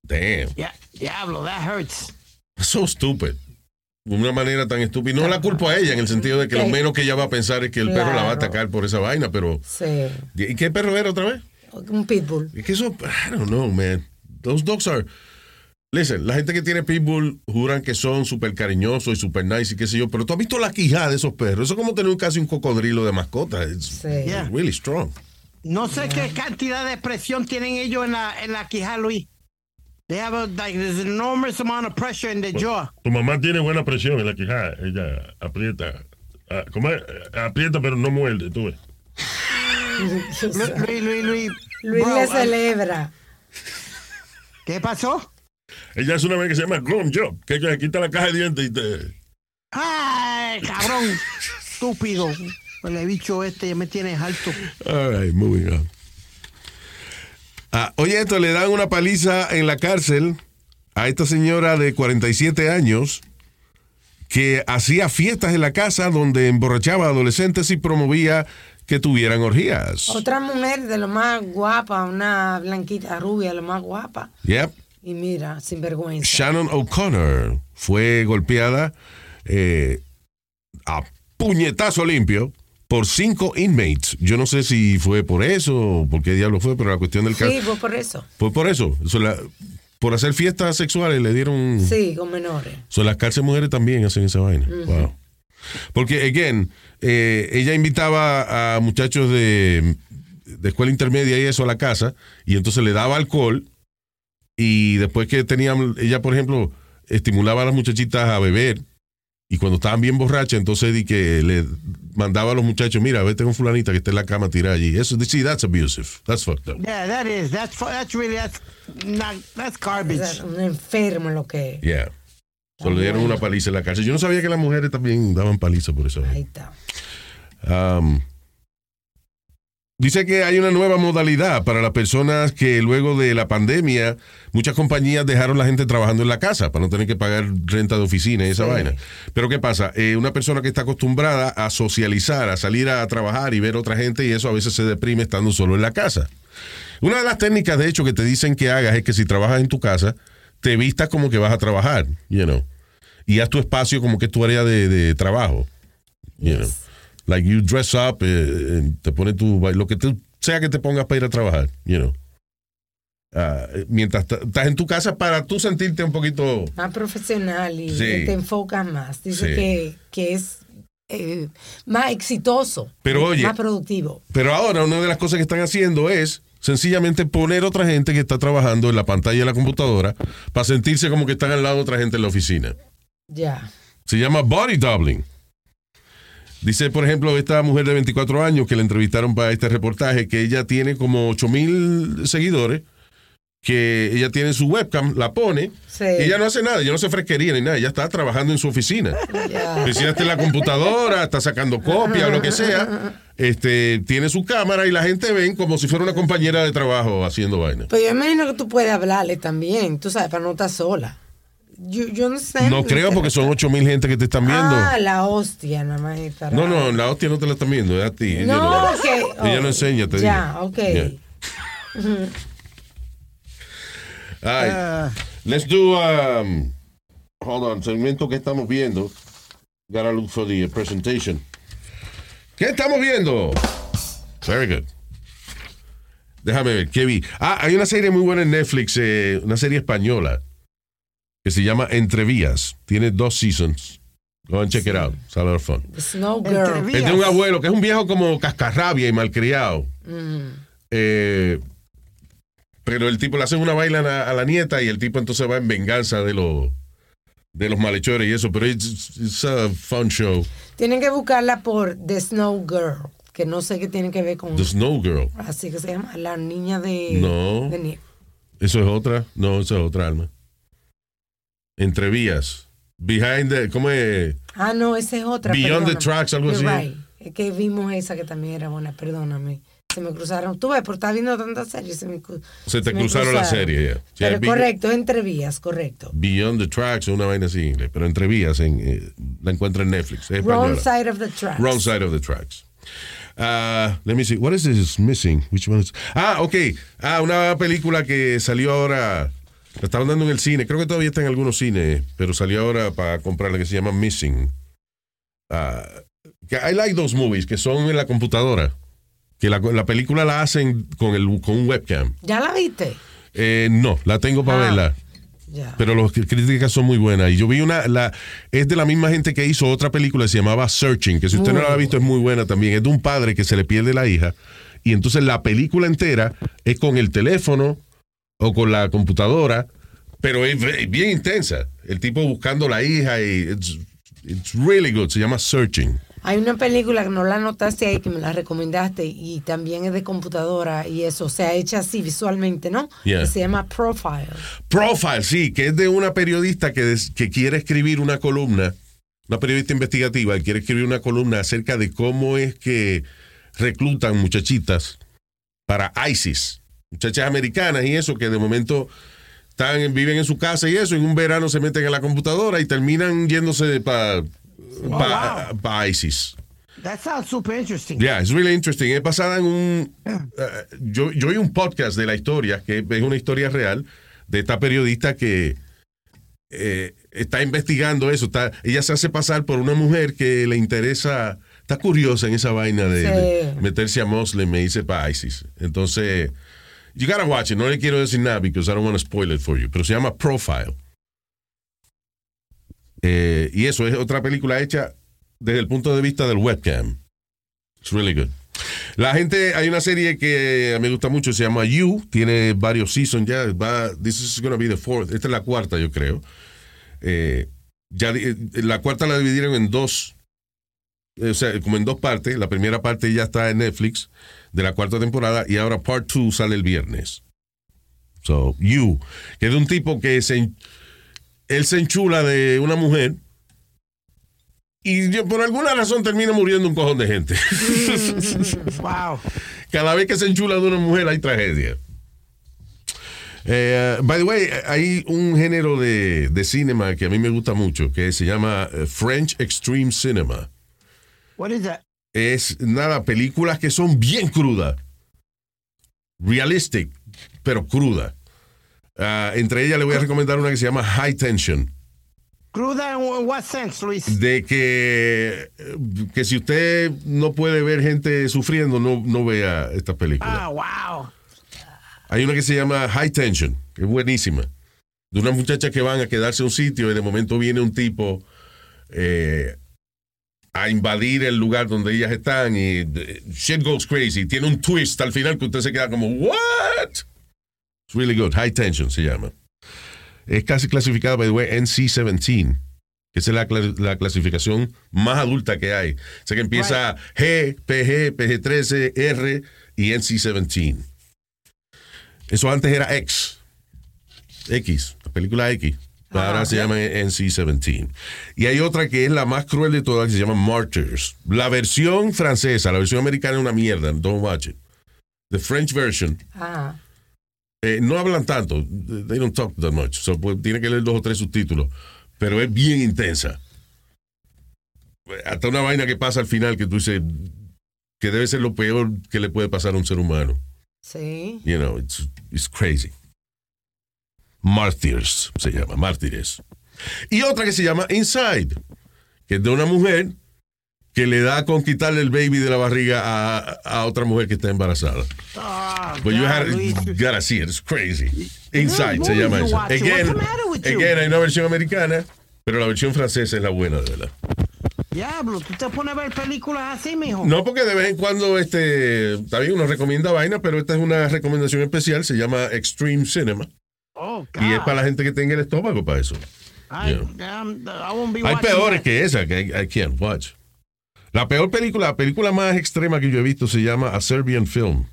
Speaker 1: Damn.
Speaker 2: yeah, diablo, that hurts.
Speaker 1: So stupid. De una manera tan estúpida. No la culpo a ella en el sentido de que lo menos que ella va a pensar es que el perro la va a atacar por esa vaina, pero.
Speaker 3: Sí.
Speaker 1: ¿Y qué perro era otra vez?
Speaker 3: Un pitbull.
Speaker 1: Es que eso, I don't know, man. Those dogs are. Listen, la gente que tiene pitbull juran que son súper cariñosos y súper nice y qué sé yo, pero tú has visto la quijada de esos perros. Eso es como tener casi un cocodrilo de mascota. It's
Speaker 3: Sí.
Speaker 1: Really strong.
Speaker 2: No sé qué cantidad de presión tienen ellos en la, en la quijada, Luis. They have a, like, there's an enormous amount of pressure in the jaw.
Speaker 5: Tu mamá tiene buena presión en la quijada. Ella aprieta. Ah, ¿Cómo es? Aprieta, pero no muerde, tú ves.
Speaker 2: Lu- Luis, Luis, Luis.
Speaker 3: Luis le
Speaker 2: ah,
Speaker 3: celebra.
Speaker 2: ¿Qué pasó?
Speaker 5: Ella hace una vez que se llama Grown Job, que ella quita la caja de dientes y te.
Speaker 2: ¡Ay, cabrón! Estúpido. El bicho este ya me tiene alto.
Speaker 1: All right, moving on. Ah, oye, esto le dan una paliza en la cárcel a esta señora de 47 años que hacía fiestas en la casa donde emborrachaba a adolescentes y promovía que tuvieran orgías.
Speaker 3: Otra mujer de lo más guapa, una blanquita rubia, lo más guapa.
Speaker 1: Yep.
Speaker 3: Y mira, sin vergüenza.
Speaker 1: Shannon O'Connor fue golpeada eh, a puñetazo limpio por cinco inmates. Yo no sé si fue por eso o por qué diablo fue, pero la cuestión del caso
Speaker 3: Sí, fue por eso.
Speaker 1: fue por eso. La- por hacer fiestas sexuales le dieron...
Speaker 3: Sí, con menores.
Speaker 1: So, las cárceles mujeres también hacen esa vaina. Wow. Porque, again, eh, ella invitaba a muchachos de, de escuela intermedia y eso a la casa, y entonces le daba alcohol, y después que tenían, ella, por ejemplo, estimulaba a las muchachitas a beber, y cuando estaban bien borrachas, entonces di que le mandaba a los muchachos, mira, vete con fulanita que está en la cama tirada allí. Eso, sí, that's abusive. That's fucked up.
Speaker 2: Yeah, that is. That's that's really that's not that's garbage.
Speaker 3: Sea, un enfermo lo que es.
Speaker 1: Yeah. Solo le dieron una paliza en la cárcel. Yo no sabía que las mujeres también daban paliza por eso.
Speaker 3: Ahí está.
Speaker 1: Um, dice que hay una nueva modalidad para las personas que luego de la pandemia muchas compañías dejaron la gente trabajando en la casa para no tener que pagar renta de oficina y esa
Speaker 9: Sí.
Speaker 1: vaina. Pero ¿qué pasa? Eh, una persona que está acostumbrada a socializar, a salir a trabajar y ver otra gente y eso a veces se deprime estando solo en la casa. Una de las técnicas, de hecho, que te dicen que hagas es que si trabajas en tu casa, te vistas como que vas a trabajar, you know, y haz tu espacio como que es tu área de, de trabajo, you know. Like you dress up, eh, te pones tu, lo que tú sea que te pongas para ir a trabajar, you know. Ah, eh, mientras estás en tu casa para tú sentirte un poquito
Speaker 3: Más profesional y
Speaker 1: Sí.
Speaker 3: te enfocas más. Dice
Speaker 1: Sí.
Speaker 3: que, que es eh, más exitoso.
Speaker 1: Pero oye-
Speaker 3: Más productivo.
Speaker 1: Pero ahora una de las cosas que están haciendo es sencillamente poner otra gente que está trabajando en la pantalla de la computadora para sentirse como que están al lado de otra gente en la oficina.
Speaker 3: Ya.
Speaker 1: Se llama body doubling. Dice, por ejemplo, esta mujer de 24 años que la entrevistaron para este reportaje, que ella tiene como 8 mil seguidores, que ella tiene su webcam, la pone,
Speaker 3: Sí.
Speaker 1: y ella no hace nada, ella no se fresquería ni nada, ella está trabajando en su oficina.
Speaker 3: Ya.
Speaker 1: Oficina está en la computadora, está sacando copia o lo que sea, este, tiene su cámara y la gente ven como si fuera una compañera de trabajo haciendo vaina.
Speaker 3: Pero yo imagino que tú puedes hablarle también, tú sabes, para no estar sola. Yo, yo no sé.
Speaker 1: No creo porque son 8 mil gente que te están viendo.
Speaker 3: Ah, la hostia, nada más.
Speaker 1: No, no, la hostia no te la están viendo, es a ti. ella
Speaker 3: No, ok.
Speaker 1: Ella
Speaker 3: Oh,
Speaker 1: no enseña, te
Speaker 3: Ya,
Speaker 1: digo.
Speaker 3: ok.
Speaker 1: Yeah.
Speaker 3: Ah.
Speaker 1: let's do, um, hold on, segmento que estamos viendo. Gotta look for the presentation. ¿Qué estamos viendo? Very good. Déjame ver, ¿qué vi? Ah, hay una serie muy buena en Netflix, eh, una serie española, que se llama Entrevías. Tiene dos seasons. Go and check it out. It's fun.
Speaker 3: The Snow Girl.
Speaker 1: Es de un abuelo que es un viejo como cascarrabia y malcriado.
Speaker 3: Mm.
Speaker 1: Eh, pero el tipo le hace una baila a la, a la nieta y el tipo entonces va en venganza de los de los malhechores y eso, pero it's, it's a fun show.
Speaker 3: Tienen que buscarla por The Snow Girl, que no sé qué tiene que ver con.
Speaker 1: The Snow Girl.
Speaker 3: Así que se llama la niña de.
Speaker 1: No.
Speaker 3: de nieve.
Speaker 1: Eso es otra. No, eso es otra alma. Entrevías. Behind the, ¿cómo es?
Speaker 3: Ah, no, esa es otra.
Speaker 1: Beyond the
Speaker 3: perdóname.
Speaker 1: Tracks, algo
Speaker 3: You're
Speaker 1: así.
Speaker 3: right. Es que vimos esa que también era buena, perdóname. Se me cruzaron. Tú ves, por estar viendo tantas series, se me,
Speaker 1: Se te
Speaker 3: me
Speaker 1: cruzaron la serie, ya. Sí,
Speaker 3: Pero
Speaker 1: Be-
Speaker 3: correcto, entre vías, correcto.
Speaker 1: Beyond the Tracks, una vaina así en inglés, pero entrevías en, eh, la encuentra en Netflix. es
Speaker 3: Wrong side of the tracks.
Speaker 1: Wrong side of the tracks. Uh, let me see. What is this missing? Which one is? Ah, ok. Ah, una película que salió ahora. La estaban dando en el cine. Creo que todavía está en algunos cines, pero salió ahora para comprarla que se llama Missing. Ah, I like those movies que son en la computadora. Que la, la película la hacen con, el, con un webcam.
Speaker 3: ¿Ya la viste?
Speaker 1: Eh, no, la tengo para
Speaker 3: Ah.
Speaker 1: verla. Pero las críticas son muy buenas. Y yo vi una, la, es de la misma gente que hizo otra película que se llamaba Searching, que si usted no la ha visto es muy buena también. Es de un padre que se le pierde la hija. Y entonces la película entera es con el teléfono o con la computadora, pero es bien intensa. El tipo buscando la hija y it's, it's really good. Se llama Searching.
Speaker 3: Hay una película que no la notaste ahí, que me la recomendaste, y también es de computadora y eso, o sea, hecha así visualmente, ¿no?
Speaker 1: Yeah.
Speaker 3: Que se llama Profile.
Speaker 1: Profile, sí, que es de una periodista que, des- que quiere escribir una columna, una periodista investigativa que quiere escribir una columna acerca de cómo es que reclutan muchachitas para ISIS, muchachas americanas y eso que de momento están, viven en su casa y eso, en un verano se meten en la computadora y terminan yéndose para ISIS.
Speaker 2: That sounds super interesting.
Speaker 1: Yeah, it's really interesting. Es basada en un. eh, yo, yo oí un podcast de la historia, que es una historia real, de esta periodista que eh, está investigando eso. Está, ella se hace pasar por una mujer que le interesa. Está curiosa en esa vaina de, meterse a Muslim e irse para ISIS. Entonces, you gotta watch it. No le quiero decir nada because I don't want to spoil it for you. Pero se llama Profile. Eh, y eso es otra película hecha desde el punto de vista del webcam. It's really good. La gente, hay una serie que me gusta mucho, se llama You, tiene varios seasons ya, va, this is to be the fourth, esta es la cuarta yo creo. Eh, ya, eh, la cuarta la dividieron en dos, o sea, como en dos partes, la primera parte ya está en Netflix de la cuarta temporada y ahora part two sale el viernes. So, You, que es de un tipo que se, él se enchula de una mujer y yo, por alguna razón termina muriendo un cojón de gente.
Speaker 2: wow.
Speaker 1: Cada vez que se enchula de una mujer hay tragedia. Eh, by the way, hay un género de, de cinema que a mí me gusta mucho que se llama eh, French Extreme Cinema.
Speaker 2: What is that?
Speaker 1: Es nada, películas que son bien crudas. Realistic, pero cruda. Ah, entre ellas le voy a recomendar una que se llama High Tension.
Speaker 2: Cruda in what sense, Luis?
Speaker 1: de que, que si usted no puede ver gente sufriendo, no, no vea esta película.
Speaker 2: Ah, wow.
Speaker 1: Hay una que se llama High Tension, que es buenísima. De unas muchachas que van a quedarse en un sitio y de momento viene un tipo eh, a invadir el lugar donde ellas están y eh, shit goes crazy. Tiene un twist al final que usted se queda como, ¿what? It's really good. High Tension se llama. Es casi clasificada, by the way, NC-17, que esa es la, la clasificación más adulta que hay. O sea que empieza G, PG, PG-13, R y NC-17. Eso antes era X. X, la película X. Ahora se llama NC-17. Y hay otra que es la más cruel de todas, que se llama Martyrs. La versión francesa, la versión americana es una mierda. Don't watch it. The French version
Speaker 3: Ah,
Speaker 1: eh, no hablan tanto. They don't talk that much. So, pues, tiene que leer dos o tres subtítulos. Pero es bien intensa. Hasta una vaina que pasa al final que tú dices que debe ser lo peor que le puede pasar a un ser humano.
Speaker 3: sí.
Speaker 1: You know, it's, it's crazy. Martyrs se llama, mártires. Y otra que se llama Inside, que es de una mujer que le da con quitarle el baby de la barriga a, a otra mujer que está embarazada.
Speaker 2: Ah,
Speaker 1: But you
Speaker 2: God,
Speaker 1: had,
Speaker 2: Luis.
Speaker 1: gotta see it, it's crazy. Inside se llama
Speaker 2: you
Speaker 1: eso. Again,
Speaker 2: you?
Speaker 1: again, hay una versión americana, pero la versión francesa es la buena, de verdad.
Speaker 2: Diablo, tú te pones a ver películas así, mijo.
Speaker 1: No, porque de vez en cuando, este, está bien, uno recomienda vaina, pero esta es una recomendación especial, se llama Extreme Cinema.
Speaker 2: Oh,
Speaker 1: Y es para la gente que tenga el estómago para eso.
Speaker 2: I,
Speaker 1: Yeah.
Speaker 2: I won't be
Speaker 1: Hay peores
Speaker 2: that.
Speaker 1: que esa, que I, I can't watch. La peor película, la película más extrema que yo he visto se llama A Serbian Film.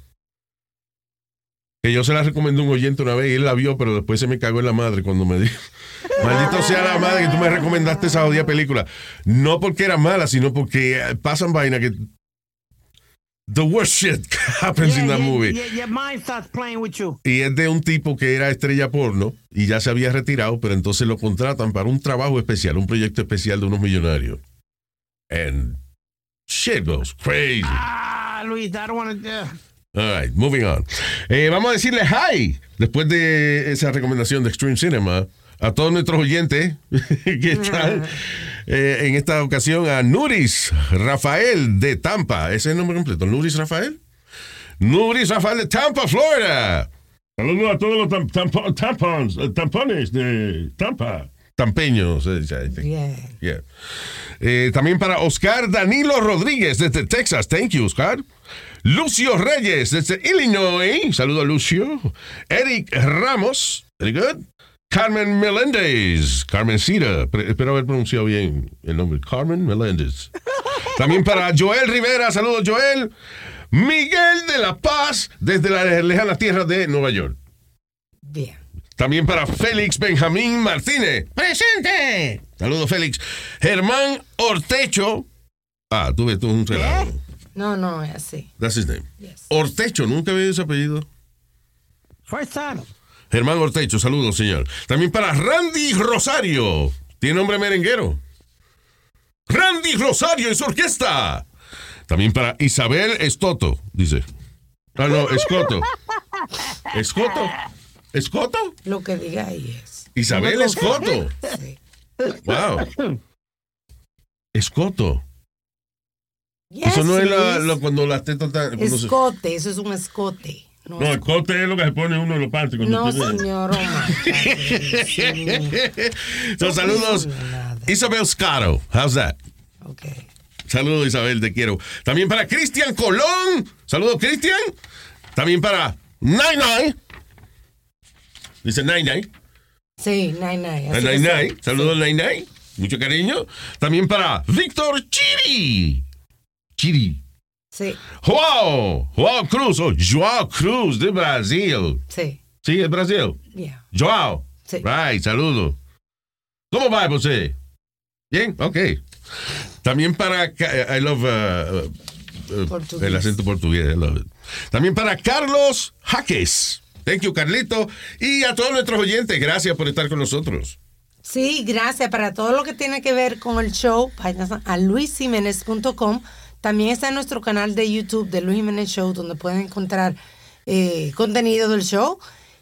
Speaker 1: Que yo se la recomendé a un oyente una vez y él la vio, pero después se me cagó en la madre cuando me dijo. Maldito sea la madre que tú me recomendaste esa jodida película. No porque era mala, sino porque eh, pasan vaina que. The worst shit happens
Speaker 2: Yeah,
Speaker 1: in that
Speaker 2: yeah,
Speaker 1: movie.
Speaker 2: yeah, your mind starts playing with you.
Speaker 1: Y es de un tipo que era estrella porno y ya se había retirado, pero entonces lo contratan para un trabajo especial, un proyecto especial de unos millonarios. And shit goes crazy.
Speaker 2: Ah, Luis, I don't want to.
Speaker 1: All right, moving on. Eh, vamos a decirle hi, después de esa recomendación de Extreme Cinema, a todos nuestros oyentes que están eh, en esta ocasión, a Nuris Rafael de Tampa. ¿Ese es el nombre completo? ¿Nuris Rafael? Nuris Rafael de Tampa, Florida.
Speaker 5: Saludos a todos los tam- tampo- tampons, eh, tampones de Tampa.
Speaker 1: Tampeños. I think.
Speaker 3: Bien.
Speaker 1: Yeah. Eh, también para Oscar Danilo Rodríguez desde Texas. Thank you, Oscar. Lucio Reyes desde Illinois. Saludo a Lucio. Eric Ramos. Very good. Carmen Meléndez. Carmencita. Espero haber pronunciado bien el nombre. Carmen Meléndez. También para Joel Rivera. Saludos, Joel. Miguel de la Paz desde la lejana tierra de Nueva York.
Speaker 3: Bien.
Speaker 1: También para Félix Benjamín Martínez. ¡Presente! Saludos, Félix. Germán Ortecho. Ah, tú ves, tú un relajo.
Speaker 3: No, no, es así.
Speaker 1: That's his name.
Speaker 3: Yes.
Speaker 1: Ortecho, nunca había ese apellido.
Speaker 2: First time.
Speaker 1: Germán Ortecho, saludos, señor. También para Randy Rosario. Tiene nombre merenguero. Randy Rosario y su orquesta. También para Isabel Estoto, dice. Ah, no, Escoto. ¿Escoto? ¿Escoto?
Speaker 3: Lo que diga ahí es.
Speaker 1: Isabel Escoto.
Speaker 3: Sí.
Speaker 1: Wow. Escoto.
Speaker 3: Yes,
Speaker 1: Eso no es la- cuando las tetas están.
Speaker 3: Escote, eso es un escote. No,
Speaker 5: No, el cote es lo que se pone uno en los cuando
Speaker 3: no señor. oh
Speaker 1: So, saludos. Isabel Scaro. How's that?
Speaker 3: Okay.
Speaker 1: Saludos, Isabel, te quiero. También para Cristian Colón. Saludos, Cristian. También para Nine Nine. Dice Nine Nine.
Speaker 3: Sí, nine, nine.
Speaker 1: Nine Nine.
Speaker 3: sí.
Speaker 1: Saludos, Nine Nine. Mucho cariño. También para Víctor Chiri. Chiri.
Speaker 3: Sí,
Speaker 1: Joao. Joao Cruz. Oh, Joao Cruz de Brasil.
Speaker 3: sí.
Speaker 1: Sí, es Brasil.
Speaker 3: Yeah.
Speaker 1: Joao.
Speaker 3: Sí.
Speaker 1: Right, saludos. ¿Cómo va você? Bien, ok. También para. Ca- I love. uh, el acento portugués. I love it. También para Carlos Jaques. Thank you, Carlito. Y a todos nuestros oyentes, gracias por estar con nosotros.
Speaker 3: Sí, gracias. Para todo lo que tiene que ver con el show, vayan a luisimenez.com. También está en nuestro canal de YouTube de Luis Jiménez Show, donde pueden encontrar eh, contenido del show.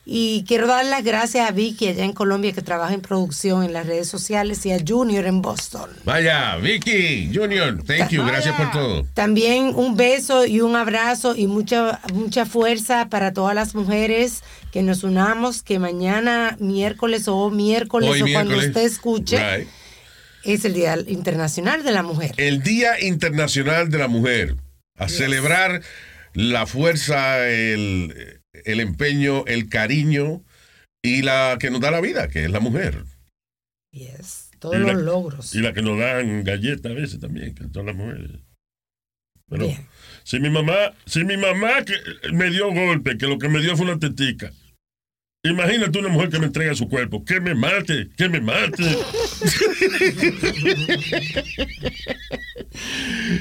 Speaker 3: Y quiero dar las gracias a Vicky allá en Colombia, que trabaja en producción en las redes sociales, y a Junior en Boston.
Speaker 1: Vaya, Vicky, Junior, thank you, gracias por todo.
Speaker 3: También un beso y un abrazo y mucha, mucha fuerza para todas las mujeres que nos unamos, que mañana miércoles o miércoles
Speaker 1: Hoy
Speaker 3: o cuando usted escuche
Speaker 1: Right.
Speaker 3: Es el Día Internacional de la Mujer.
Speaker 1: El Día Internacional de la Mujer. A celebrar la fuerza, el, el empeño, el cariño y la que nos da la vida, que es la mujer.
Speaker 3: Yes, todos
Speaker 5: Y la-
Speaker 3: los logros.
Speaker 5: Y la que nos dan galletas a veces también, que todas las mujeres. Pero
Speaker 3: Bien.
Speaker 5: si mi mamá, si mi mamá que me dio golpe, que lo que me dio fue una tetica. Imagínate una mujer que me entrega su cuerpo, que me mate, que me mate.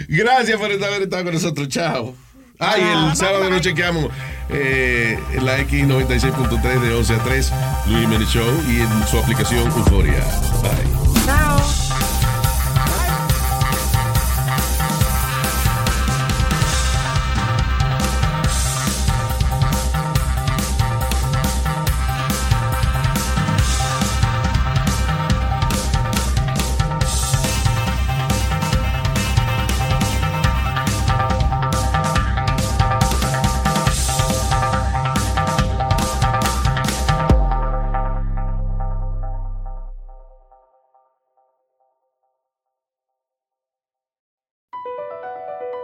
Speaker 1: Gracias por haber estado con nosotros. Chao. Ay, el sábado nos chequeamos eh, en la X96.3 de 11 a 3, Luis Jiménez Show y en su aplicación Euforia. Bye.
Speaker 3: Chao.